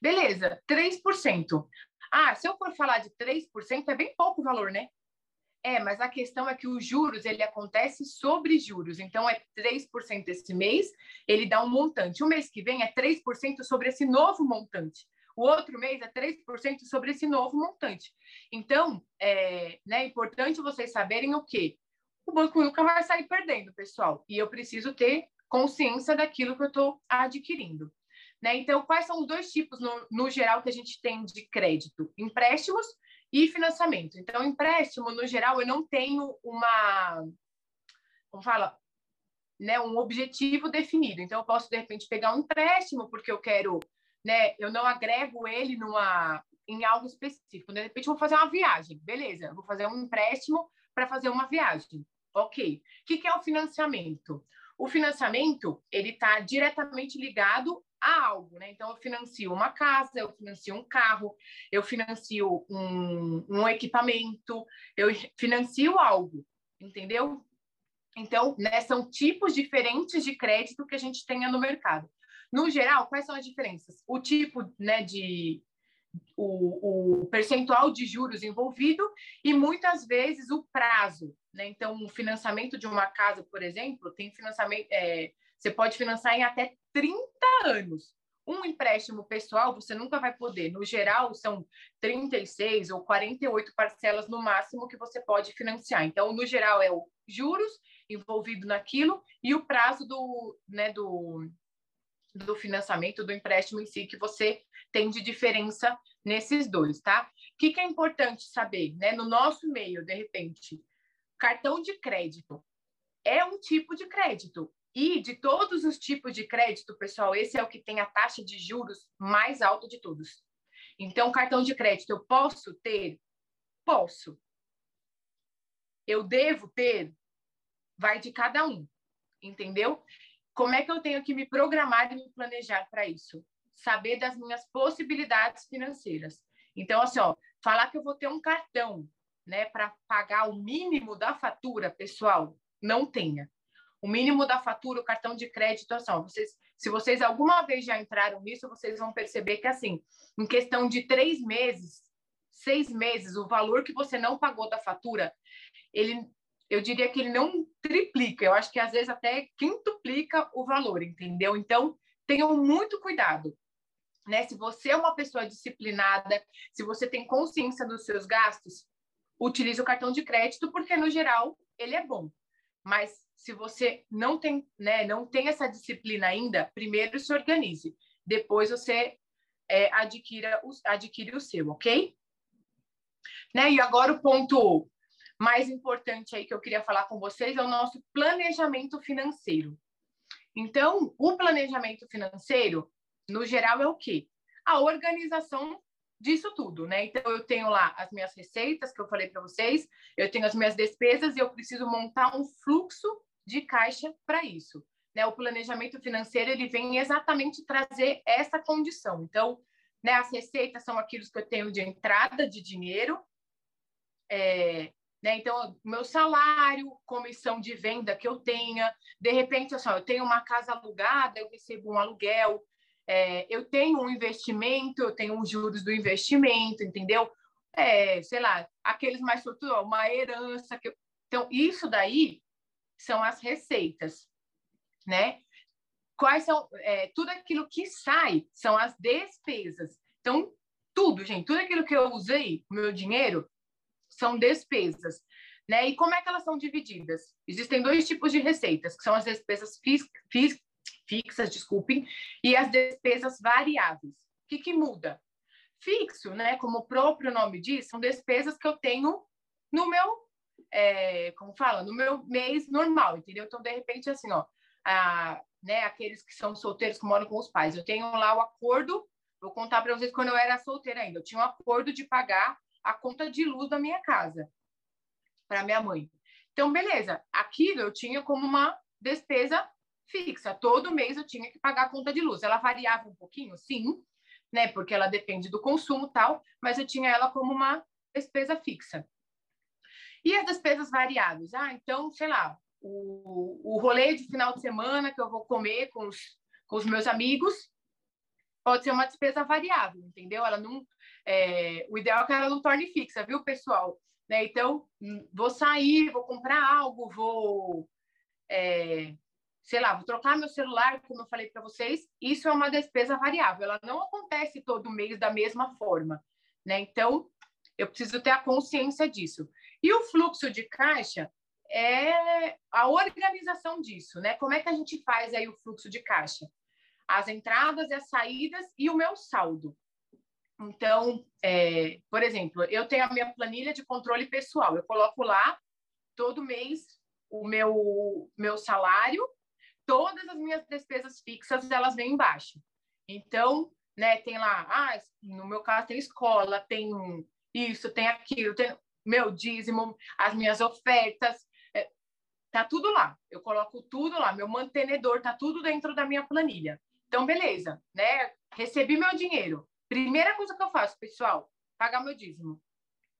[SPEAKER 1] Beleza, 3%. Ah, se eu for falar de 3%, é bem pouco valor, né? É, mas a questão é que os juros, ele acontece sobre juros. Então, é 3% esse mês, ele dá um montante. O mês que vem é 3% sobre esse novo montante. O outro mês é 3% sobre esse novo montante. Então, é, né, é importante vocês saberem o quê? O banco nunca vai sair perdendo, pessoal. E eu preciso ter consciência daquilo que eu estou adquirindo. Né? Então, quais são os dois tipos, no, no geral, que a gente tem de crédito? Empréstimos e financiamento. Então, empréstimo, no geral, eu não tenho uma, como fala, né, um objetivo definido. Então, eu posso, de repente, pegar um empréstimo porque eu quero, né, eu não agrego ele numa, em algo específico. De repente, eu vou fazer uma viagem, beleza, vou fazer um empréstimo para fazer uma viagem. Ok. O que, que é o financiamento? O financiamento, ele está diretamente ligado a algo, né? Então, eu financio uma casa, eu financio um carro, eu financio um, um equipamento, eu financio algo, entendeu? Então, né, são tipos diferentes de crédito que a gente tenha no mercado. No geral, quais são as diferenças? O tipo né, de. O, o percentual de juros envolvido e muitas vezes o prazo. Né? Então, o financiamento de uma casa, por exemplo, tem financiamento. É, você pode financiar em até 30 anos. Um empréstimo pessoal você nunca vai poder. No geral, são 36 ou 48 parcelas no máximo que você pode financiar. Então, no geral, é o juros envolvido naquilo e o prazo do, né, do, do financiamento, do empréstimo em si, que você tem de diferença nesses dois, tá? O que, que é importante saber, né? No nosso meio, de repente, cartão de crédito é um tipo de crédito. E de todos os tipos de crédito, pessoal, esse é o que tem a taxa de juros mais alta de todos. Então, cartão de crédito, eu posso ter? Posso. Eu devo ter? Vai de cada um, entendeu? Como é que eu tenho que me programar e me planejar para isso? Saber das minhas possibilidades financeiras. Então, assim, ó, falar que eu vou ter um cartão, né, para pagar o mínimo da fatura, pessoal, não tenha o mínimo da fatura, o cartão de crédito, assim, vocês, se vocês alguma vez já entraram nisso, vocês vão perceber que, assim, em questão de três meses, seis meses, o valor que você não pagou da fatura, ele, eu diria que ele não triplica, eu acho que às vezes até quintuplica o valor, entendeu? Então, tenham muito cuidado. Né? Se você é uma pessoa disciplinada, se você tem consciência dos seus gastos, utilize o cartão de crédito, porque no geral ele é bom. Mas se você não tem, né, não tem essa disciplina ainda, primeiro se organize, depois você é, adquira adquire o seu, ok? Né? E agora o ponto mais importante aí que eu queria falar com vocês é o nosso planejamento financeiro. Então, o planejamento financeiro, no geral, é o quê? A organização disso tudo, né? Então eu tenho lá as minhas receitas que eu falei para vocês, eu tenho as minhas despesas e eu preciso montar um fluxo de caixa para isso. Né? O planejamento financeiro ele vem exatamente trazer essa condição. Então, né, as receitas são aquilo que eu tenho de entrada de dinheiro, é, né? Então, meu salário, comissão de venda que eu tenha, de repente, assim, eu tenho uma casa alugada, eu recebo um aluguel, é, eu tenho um investimento, eu tenho os juros do investimento, entendeu? É, sei lá, aqueles mais sortudos, uma herança. Eu... Então, isso daí são as receitas, né? Quais são é, tudo aquilo que sai são as despesas. Então, tudo, gente, tudo aquilo que eu usei, meu dinheiro, são despesas. Né? E como é que elas são divididas? Existem dois tipos de receitas, que são as despesas fix, fix, fixas, desculpem, e as despesas variáveis. O que, que muda? Fixo, né, como o próprio nome diz, são despesas que eu tenho no meu é, como fala, no meu mês normal, entendeu? Então, de repente, assim, ó, a, né, aqueles que são solteiros que moram com os pais, eu tenho lá o acordo, vou contar para vocês quando eu era solteira ainda, eu tinha um acordo de pagar a conta de luz da minha casa para minha mãe. Então, beleza, aquilo eu tinha como uma despesa fixa. Todo mês eu tinha que pagar a conta de luz. Ela variava um pouquinho, sim, né? Porque ela depende do consumo tal, mas eu tinha ela como uma despesa fixa. E as despesas variáveis? Ah, então, sei lá, o, o rolê de final de semana que eu vou comer com os, com os meus amigos pode ser uma despesa variável, entendeu? Ela não, é, o ideal é que ela não torne fixa, viu, pessoal? Né? Então, hum, vou sair, vou comprar algo, vou, é, sei lá, vou trocar meu celular, como eu falei para vocês. Isso é uma despesa variável, ela não acontece todo mês da mesma forma, né? Então, eu preciso ter a consciência disso. E o fluxo de caixa é a organização disso, né? Como é que a gente faz aí o fluxo de caixa? As entradas as saídas e o meu saldo. Então, é, por exemplo, eu tenho a minha planilha de controle pessoal. Eu coloco lá todo mês o meu meu salário, todas as minhas despesas fixas elas vêm embaixo. Então, né, tem lá, ah, no meu caso tem escola, tem isso, tem aquilo, tem meu dízimo, as minhas ofertas, é, tá tudo lá. Eu coloco tudo lá, meu mantenedor tá tudo dentro da minha planilha. Então, beleza, né? Recebi meu dinheiro. Primeira coisa que eu faço, pessoal, pagar meu dízimo.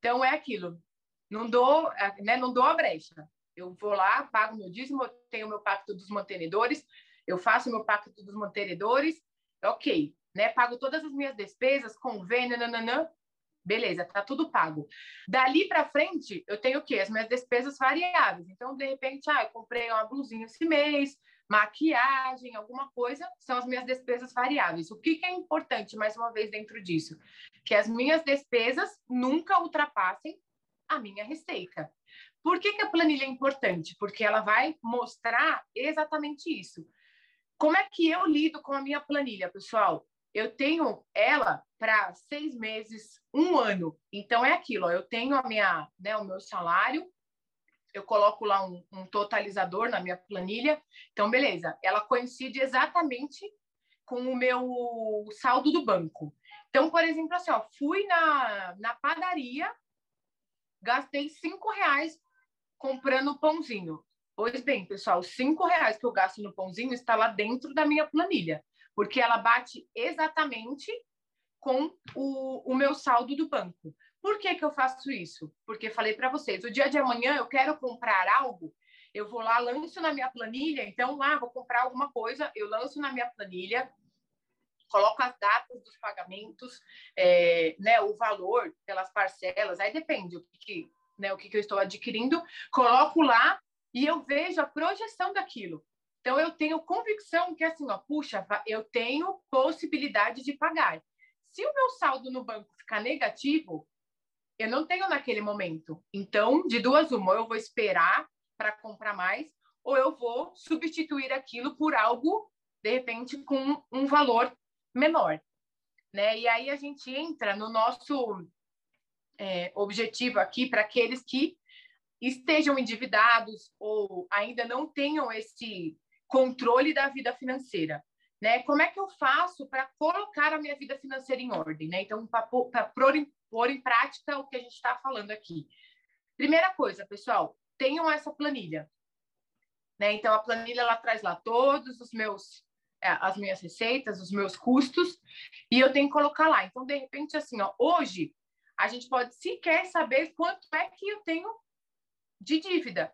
[SPEAKER 1] Então, é aquilo. Não dou, é, né, não dou a brecha. Eu vou lá, pago meu dízimo, eu tenho meu pacto dos mantenedores, eu faço meu pacto dos mantenedores, ok, né? Pago todas as minhas despesas, convênio, nananã, beleza, tá tudo pago. Dali para frente, eu tenho o quê? As minhas despesas variáveis. Então, de repente, ah, eu comprei uma blusinha esse mês, maquiagem, alguma coisa, são as minhas despesas variáveis. O que, que é importante, mais uma vez, dentro disso? Que as minhas despesas nunca ultrapassem a minha receita. Por que, que a planilha é importante? Porque ela vai mostrar exatamente isso. Como é que eu lido com a minha planilha, pessoal? Eu tenho ela para seis meses, um ano. Então é aquilo, ó, eu tenho a minha, né, o meu salário, eu coloco lá um, um, totalizador na minha planilha. Então, beleza, ela coincide exatamente com o meu saldo do banco. Então, por exemplo, assim, ó, fui na, na padaria, gastei cinco reais comprando pãozinho. Pois bem, pessoal, cinco reais que eu gasto no pãozinho está lá dentro da minha planilha, porque ela bate exatamente com o, o meu saldo do banco. Por que, que eu faço isso? Porque falei para vocês, o dia de amanhã eu quero comprar algo, eu vou lá, lanço na minha planilha, então lá ah, vou comprar alguma coisa, eu lanço na minha planilha, coloco as datas dos pagamentos, é, né, o valor pelas parcelas, aí depende o que, né, o que, que eu estou adquirindo, coloco lá e eu vejo a projeção daquilo. Então eu tenho convicção que assim, ó, puxa, eu tenho possibilidade de pagar. Se o meu saldo no banco ficar negativo, eu não tenho naquele momento. Então, de duas uma, eu vou esperar para comprar mais, ou eu vou substituir aquilo por algo, de repente, com um valor menor. Né? E aí a gente entra no nosso é, objetivo aqui para aqueles que estejam endividados ou ainda não tenham esse controle da vida financeira. Né? Como é que eu faço para colocar a minha vida financeira em ordem? Né? Então, para pôr em prática o que a gente está falando aqui. Primeira coisa, pessoal, tenham essa planilha. Né? Então, a planilha ela traz lá todos os meus, é, as minhas receitas, os meus custos, e eu tenho que colocar lá. Então, de repente, assim, ó, hoje a gente pode sequer saber quanto é que eu tenho de dívida.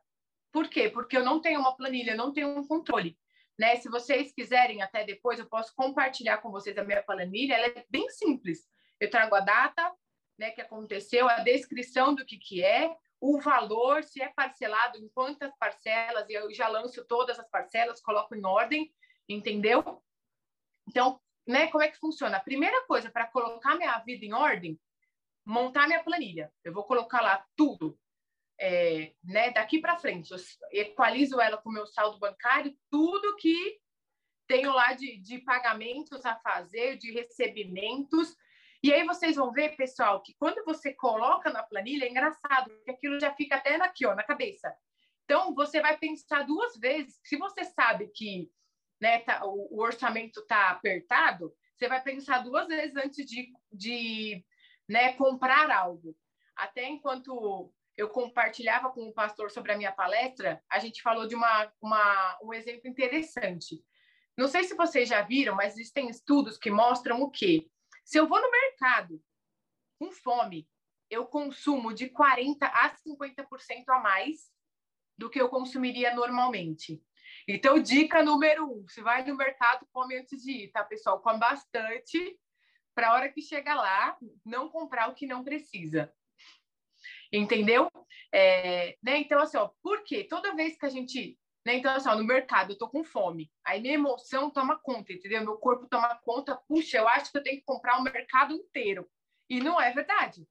[SPEAKER 1] Por quê? Porque eu não tenho uma planilha, não tenho um controle. Né? Se vocês quiserem, até depois eu posso compartilhar com vocês a minha planilha. Ela é bem simples. Eu trago a data, né, que aconteceu, a descrição do que, que é, o valor, se é parcelado, em quantas parcelas, e eu já lanço todas as parcelas, coloco em ordem, entendeu? Então, né, como é que funciona? A primeira coisa para colocar minha vida em ordem, montar minha planilha. Eu vou colocar lá tudo, é, né, daqui para frente. Eu equalizo ela com o meu saldo bancário, tudo que tenho lá de, de pagamentos a fazer, de recebimentos, e aí vocês vão ver, pessoal, que quando você coloca na planilha, é engraçado, porque aquilo já fica até aqui, ó, na cabeça. Então, você vai pensar duas vezes. Se você sabe que né, tá, o, o, orçamento está apertado, você vai pensar duas vezes antes de, de né, comprar algo. Até enquanto eu compartilhava com o pastor sobre a minha palestra, a gente falou de uma, uma, um exemplo interessante. Não sei se vocês já viram, mas existem estudos que mostram o quê? Se eu vou no mercado com fome, eu consumo de 40% a 50% a mais do que eu consumiria normalmente. Então, dica número um: se vai no mercado, come antes de ir, tá, pessoal? Come bastante para a hora que chega lá, não comprar o que não precisa. Entendeu? É, né? Então, assim, ó, por quê? Toda vez que a gente. Né? Então, assim, ó, no mercado, eu tô com fome. Aí minha emoção toma conta, entendeu? Meu corpo toma conta. Puxa, eu acho que eu tenho que comprar o mercado inteiro. E não é verdade.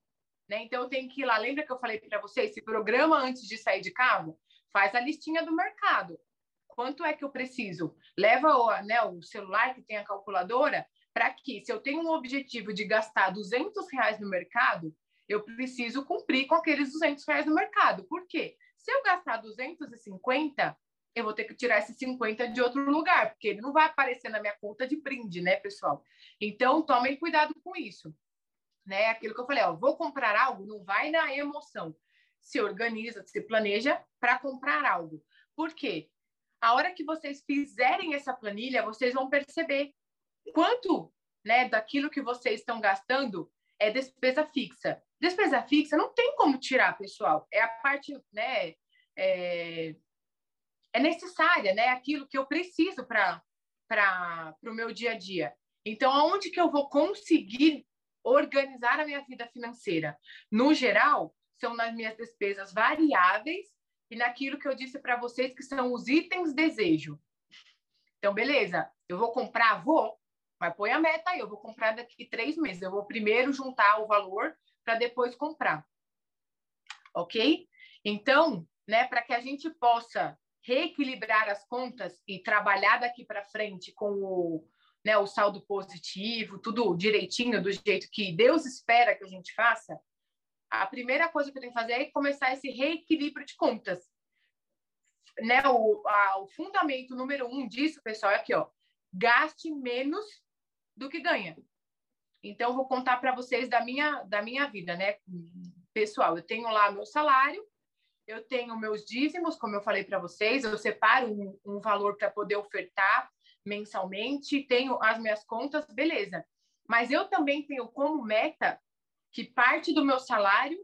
[SPEAKER 1] Né? Então, eu tenho que ir lá. Lembra que eu falei para vocês? Se programa antes de sair de casa, faz a listinha do mercado. Quanto é que eu preciso? Leva o, né, o celular que tem a calculadora para que, se eu tenho um objetivo de gastar 200 reais no mercado, eu preciso cumprir com aqueles 200 reais no mercado. Por quê? Se eu gastar 250, eu vou ter que tirar esses 50 de outro lugar, porque ele não vai aparecer na minha conta de brinde, né, pessoal? Então, tomem cuidado com isso. Né? Aquilo que eu falei, ó, vou comprar algo, não vai na emoção. Se organiza, se planeja para comprar algo. Por quê? A hora que vocês fizerem essa planilha, vocês vão perceber quanto né, daquilo que vocês estão gastando é despesa fixa. Despesa fixa não tem como tirar, pessoal. É a parte, né, é, é necessária, né? Aquilo que eu preciso para o meu dia a dia. Então, aonde que eu vou conseguir organizar a minha vida financeira? No geral, são nas minhas despesas variáveis e naquilo que eu disse para vocês que são os itens desejo. Então, beleza, eu vou comprar, vou, mas põe a meta aí, eu vou comprar daqui três meses. Eu vou primeiro juntar o valor para depois comprar. Ok? Então, né, para que a gente possa reequilibrar as contas e trabalhar daqui para frente com o, né, o saldo positivo, tudo direitinho, do jeito que Deus espera que a gente faça, a primeira coisa que eu tenho que fazer é começar esse reequilíbrio de contas. Né, o, a, o fundamento número um disso, pessoal, é aqui, ó. Gaste menos do que ganha. Então, vou contar para vocês da minha, da minha vida, né? Pessoal, eu tenho lá meu salário, eu tenho meus dízimos, como eu falei para vocês, eu separo um, um valor para poder ofertar mensalmente, tenho as minhas contas, beleza. Mas eu também tenho como meta que parte do meu salário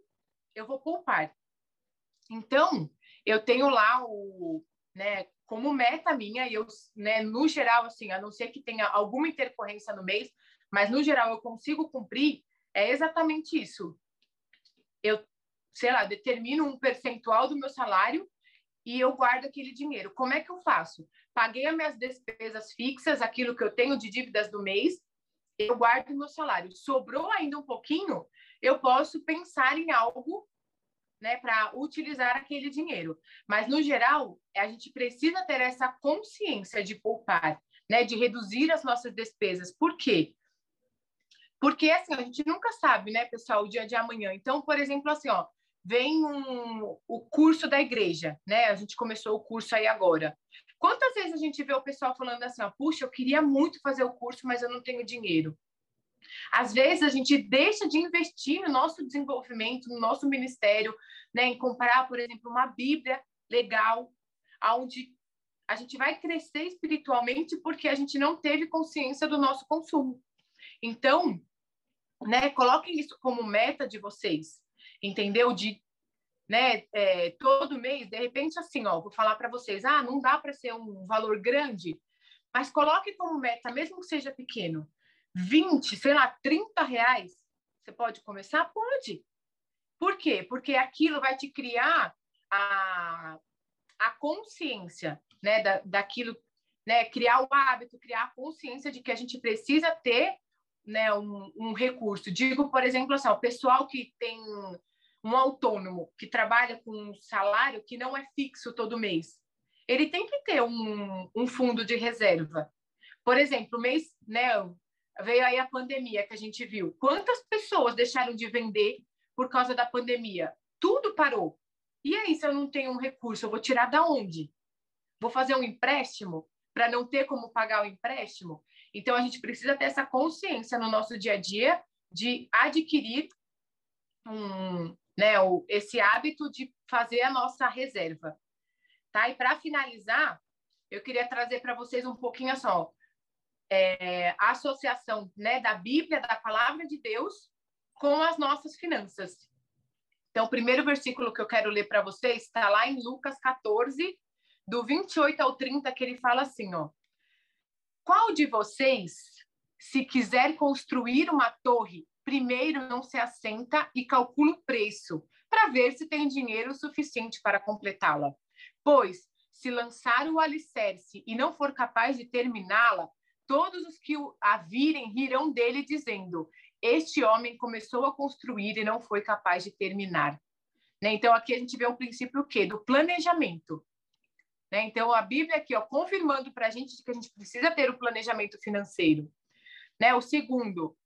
[SPEAKER 1] eu vou poupar. Então, eu tenho lá o, né, como meta minha, e eu, né, no geral, assim, a não ser que tenha alguma intercorrência no mês, mas no geral eu consigo cumprir, é exatamente isso. Eu, sei lá, determino um percentual do meu salário e eu guardo aquele dinheiro. Como é que eu faço? Paguei as minhas despesas fixas, aquilo que eu tenho de dívidas do mês, eu guardo o meu salário. Sobrou ainda um pouquinho, eu posso pensar em algo né, para utilizar aquele dinheiro. Mas, no geral, a gente precisa ter essa consciência de poupar, né, de reduzir as nossas despesas. Por quê? Porque, assim, a gente nunca sabe, né, pessoal, o dia de amanhã. Então, por exemplo, assim, ó, vem um, o curso da igreja, né? A gente começou o curso aí agora. Quantas vezes a gente vê o pessoal falando assim, ó, puxa, eu queria muito fazer o curso, mas eu não tenho dinheiro. Às vezes a gente deixa de investir no nosso desenvolvimento, no nosso ministério, né, em comprar, por exemplo, uma Bíblia legal, aonde a gente vai crescer espiritualmente porque a gente não teve consciência do nosso consumo. Então, né, coloquem isso como meta de vocês, entendeu? De né, é, todo mês, de repente, assim, ó, vou falar para vocês, ah, não dá para ser um valor grande, mas coloque como meta, mesmo que seja pequeno, 20, sei lá, 30 reais, você pode começar? Pode. Por quê? Porque aquilo vai te criar a, a consciência, né, da, daquilo, né, criar o hábito, criar a consciência de que a gente precisa ter, né, um, um recurso. Digo, por exemplo, assim, o pessoal que tem um autônomo, que trabalha com um salário que não é fixo todo mês, ele tem que ter um, um fundo de reserva. Por exemplo, mês, né, veio aí a pandemia que a gente viu. Quantas pessoas deixaram de vender por causa da pandemia? Tudo parou. E aí, se eu não tenho um recurso, eu vou tirar da onde? Vou fazer um empréstimo para não ter como pagar o empréstimo? Então, a gente precisa ter essa consciência no nosso dia a dia de adquirir um, né? Esse hábito de fazer a nossa reserva, tá? E para finalizar, eu queria trazer para vocês um pouquinho só é, a associação, né, da Bíblia, da Palavra de Deus, com as nossas finanças. Então, o primeiro versículo que eu quero ler para vocês está lá em Lucas 14, do 28 ao 30, que ele fala assim, ó. Qual de vocês, se quiser construir uma torre, primeiro não se assenta e calcula o preço, para ver se tem dinheiro suficiente para completá-la? Pois, se lançar o alicerce e não for capaz de terminá-la, todos os que a virem rirão dele, dizendo: Este homem começou a construir e não foi capaz de terminar. Né? Então, aqui a gente vê um princípio o quê? Do planejamento. Né? Então, a Bíblia aqui, ó, confirmando para a gente que a gente precisa ter o planejamento financeiro. Né? O segundo,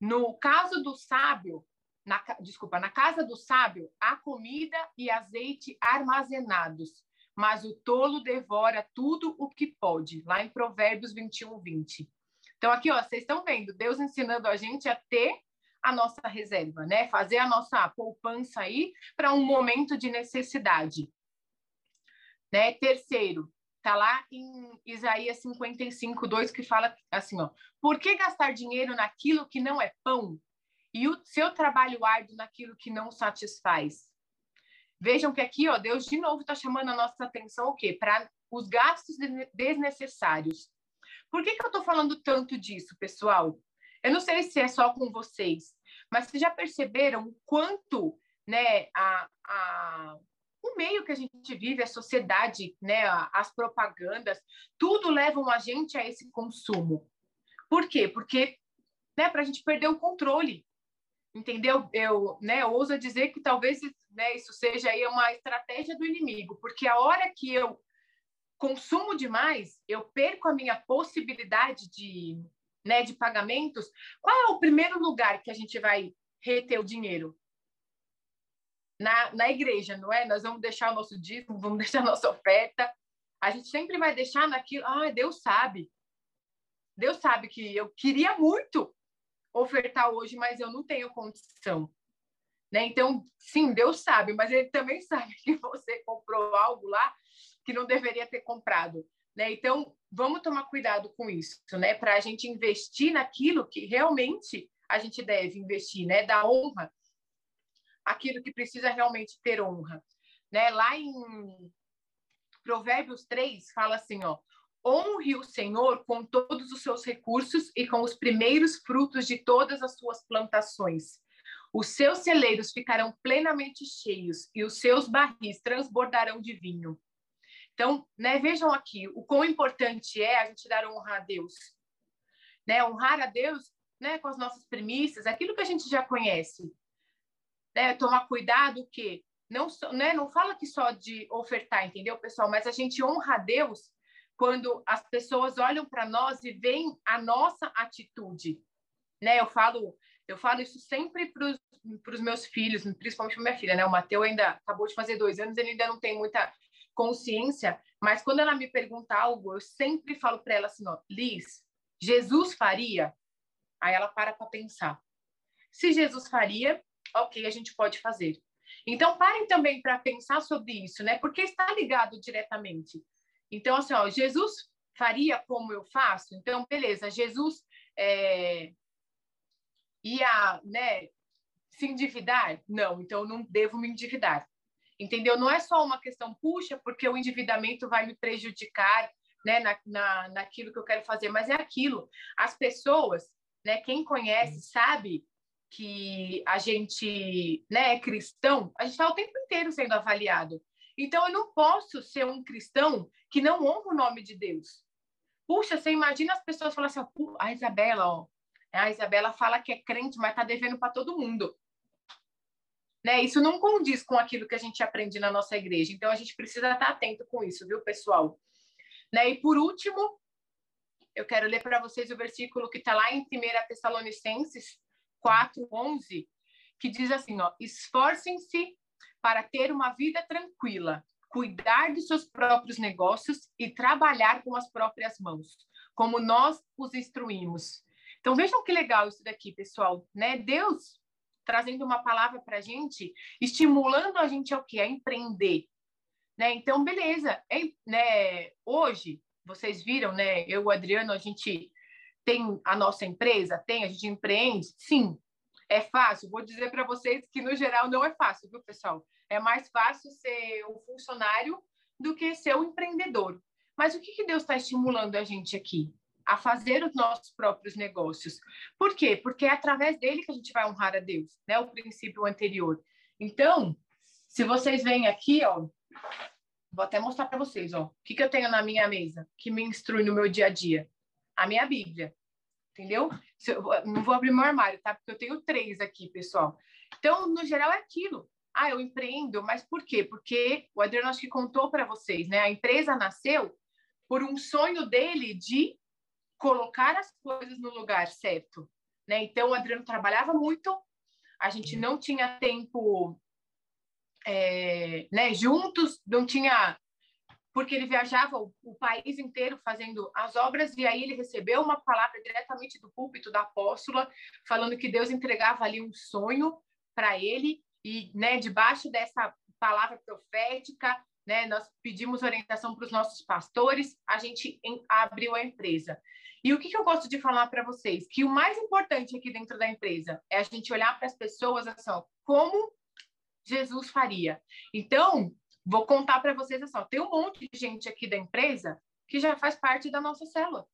[SPEAKER 1] no caso do sábio, na, desculpa, na casa do sábio, há comida e azeite armazenados, mas o tolo devora tudo o que pode, lá em Provérbios 21, 20. Então, aqui, ó, vocês estão vendo, Deus ensinando a gente a ter a nossa reserva, né? Fazer a nossa poupança aí para um momento de necessidade. Né? Terceiro, tá lá em Isaías 55, 2, que fala assim, ó, por que gastar dinheiro naquilo que não é pão e o seu trabalho árduo naquilo que não satisfaz? Vejam que aqui, ó, Deus de novo está chamando a nossa atenção o quê? Para os gastos desnecessários. Por que, que eu estou falando tanto disso, pessoal? Eu não sei se é só com vocês, mas vocês já perceberam o quanto né, a, a, o meio que a gente vive, a sociedade, né, as propagandas, tudo levam a gente a esse consumo. Por quê? Porque né, para a gente perder o controle. Entendeu? Eu, né, ouso dizer que talvez né, isso seja aí uma estratégia do inimigo, porque a hora que eu consumo demais, eu perco a minha possibilidade de, né, de pagamentos. Qual é o primeiro lugar que a gente vai reter o dinheiro? na, na igreja, não é? Nós vamos deixar o nosso dízimo, vamos deixar a nossa oferta. A gente sempre vai deixar naquilo. Ah, Deus sabe. Deus sabe que eu queria muito ofertar hoje, mas eu não tenho condição. Né? Então, sim, Deus sabe, mas Ele também sabe que você comprou algo lá que não deveria ter comprado. Né? Então, vamos tomar cuidado com isso, né? Para a gente investir naquilo que realmente a gente deve investir, né? Da honra aquilo que precisa realmente ter honra. Né? Lá em Provérbios 3 fala assim, ó, honre o Senhor com todos os seus recursos e com os primeiros frutos de todas as suas plantações. Os seus celeiros ficarão plenamente cheios e os seus barris transbordarão de vinho. Então, né, vejam aqui o quão importante é a gente dar honra a Deus. Né? Honrar a Deus né, com as nossas premissas, aquilo que a gente já conhece né, tomar cuidado que não, né, não fala que só de ofertar, entendeu, pessoal? Mas a gente honra a Deus quando as pessoas olham para nós e veem a nossa atitude, né? Eu falo, eu falo isso sempre para os meus filhos, principalmente para minha filha, né? O Mateus ainda acabou de fazer dois anos, ele ainda não tem muita consciência, mas quando ela me pergunta algo, eu sempre falo para ela assim, ó, Liz, Jesus faria? Aí ela para para pensar. Se Jesus faria, ok, a gente pode fazer. Então, parem também para pensar sobre isso, né? Porque está ligado diretamente. Então, assim, ó, Jesus faria como eu faço? Então, beleza, Jesus é, ia, né, se endividar? Não, então eu não devo me endividar. Entendeu? Não é só uma questão, puxa, porque o endividamento vai me prejudicar, né, na, na, naquilo que eu quero fazer, mas é aquilo. As pessoas, né, quem conhece, sabe que a gente né, é cristão, a gente está o tempo inteiro sendo avaliado. Então, eu não posso ser um cristão que não honra o nome de Deus. Puxa, você imagina as pessoas falando assim, a Isabela, ó, a Isabela fala que é crente, mas está devendo para todo mundo. Né? Isso não condiz com aquilo que a gente aprende na nossa igreja. Então, a gente precisa estar atento com isso, viu, pessoal? Né? E por último, eu quero ler para vocês o versículo que está lá em 1 Tessalonicenses 4:11, que diz assim, ó: "Esforcem-se para ter uma vida tranquila, cuidar de seus próprios negócios e trabalhar com as próprias mãos, como nós os instruímos." Então vejam que legal isso daqui, pessoal, né? Deus trazendo uma palavra para a gente, estimulando a gente ao quê? A empreender. Né? Então, beleza. É, né? Hoje, vocês viram, né? Eu e o Adriano, a gente tem a nossa empresa? Tem, a gente empreende? Sim. É fácil? Vou dizer para vocês que, no geral, não é fácil, viu, pessoal? É mais fácil ser um funcionário do que ser um empreendedor. Mas o que, que Deus está estimulando a gente aqui? A fazer os nossos próprios negócios. Por quê? Porque é através dele que a gente vai honrar a Deus, né? O princípio anterior. Então, se vocês veem aqui, ó, vou até mostrar para vocês, ó, o que, que eu tenho na minha mesa que me instrui no meu dia a dia? A minha Bíblia entendeu? Eu, não vou abrir meu armário, tá? Porque eu tenho três aqui, pessoal. Então, no geral, é aquilo. Ah, eu empreendo, mas por quê? Porque o Adriano acho que contou para vocês, né? A empresa nasceu por um sonho dele de colocar as coisas no lugar certo, né? Então, o Adriano trabalhava muito, a gente não tinha tempo é, né, juntos, não tinha porque ele viajava o, o, país inteiro fazendo as obras e aí ele recebeu uma palavra diretamente do púlpito da apóstola falando que Deus entregava ali um sonho para ele e, né, debaixo dessa palavra profética, né, nós pedimos orientação para os nossos pastores, a gente em, abriu a empresa. E o que, que eu gosto de falar para vocês? Que o mais importante aqui dentro da empresa é a gente olhar para as pessoas assim, ó, como Jesus faria. Então, Vou contar para vocês assim, tem um monte de gente aqui da empresa que já faz parte da nossa célula.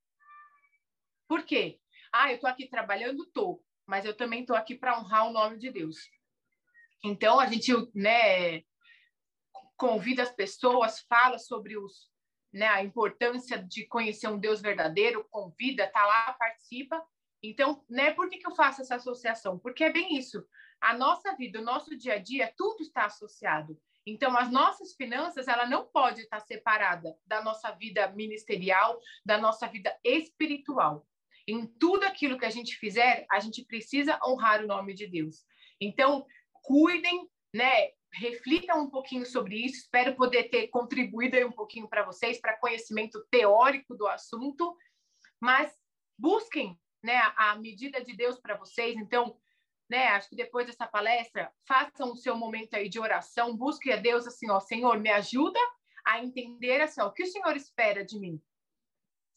[SPEAKER 1] Por quê? Ah, eu estou aqui trabalhando, tô, mas eu também estou aqui para honrar o nome de Deus. Então a gente, né, convida as pessoas, fala sobre os, né, a importância de conhecer um Deus verdadeiro, convida, tá lá, participa. Então, né, por que, que eu faço essa associação? Porque é bem isso. A nossa vida, o nosso dia a dia, tudo está associado. Então, as nossas finanças, ela não pode estar separada da nossa vida ministerial, da nossa vida espiritual. Em tudo aquilo que a gente fizer, a gente precisa honrar o nome de Deus. Então, cuidem, né? Reflitam um pouquinho sobre isso. Espero poder ter contribuído um pouquinho para vocês, para conhecimento teórico do assunto. Mas busquem, né, a medida de Deus para vocês. Então, né? Acho que depois dessa palestra, façam o seu momento aí de oração, busque a Deus assim, ó, Senhor, me ajuda a entender assim, ó, o que o Senhor espera de mim,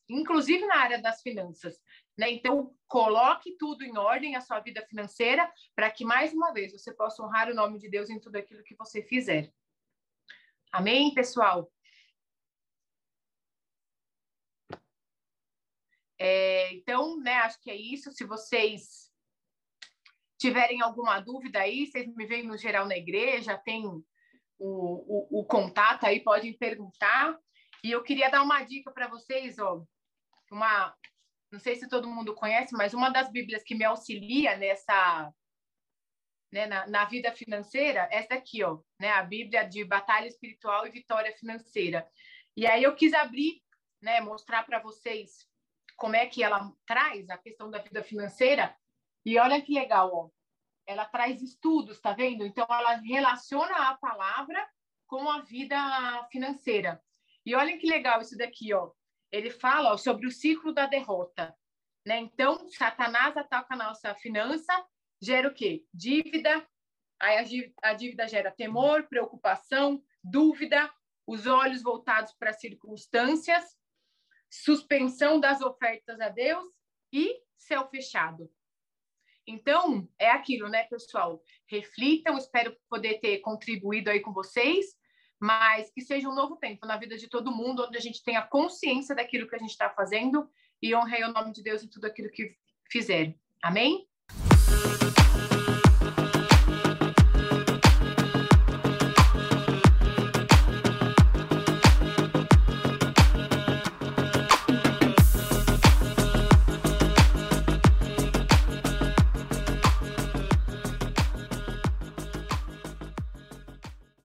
[SPEAKER 1] inclusive na área das finanças, né? Então, coloque tudo em ordem a sua vida financeira para que mais uma vez você possa honrar o nome de Deus em tudo aquilo que você fizer. Amém, pessoal. É, então, né, acho que é isso. Se vocês tiverem alguma dúvida aí, vocês me veem no geral na igreja, tem o, o, o contato aí, podem perguntar. E eu queria dar uma dica para vocês, ó, uma, não sei se todo mundo conhece, mas uma das Bíblias que me auxilia nessa, né, na, na, vida financeira, essa aqui, ó, né, a Bíblia de Batalha Espiritual e Vitória Financeira. E aí eu quis abrir, né, mostrar para vocês como é que ela traz a questão da vida financeira e olha que legal, ó. Ela traz estudos, tá vendo? Então ela relaciona a palavra com a vida financeira. E olha que legal isso daqui, ó. Ele fala ó, sobre o ciclo da derrota, né? Então, Satanás ataca a nossa finança, gera o quê? Dívida. Aí a dívida gera temor, preocupação, dúvida, os olhos voltados para as circunstâncias, suspensão das ofertas a Deus e céu fechado. Então, é aquilo, né, pessoal? Reflitam, espero poder ter contribuído aí com vocês, mas que seja um novo tempo na vida de todo mundo, onde a gente tenha consciência daquilo que a gente está fazendo e honre o nome de Deus em tudo aquilo que fizer. Amém?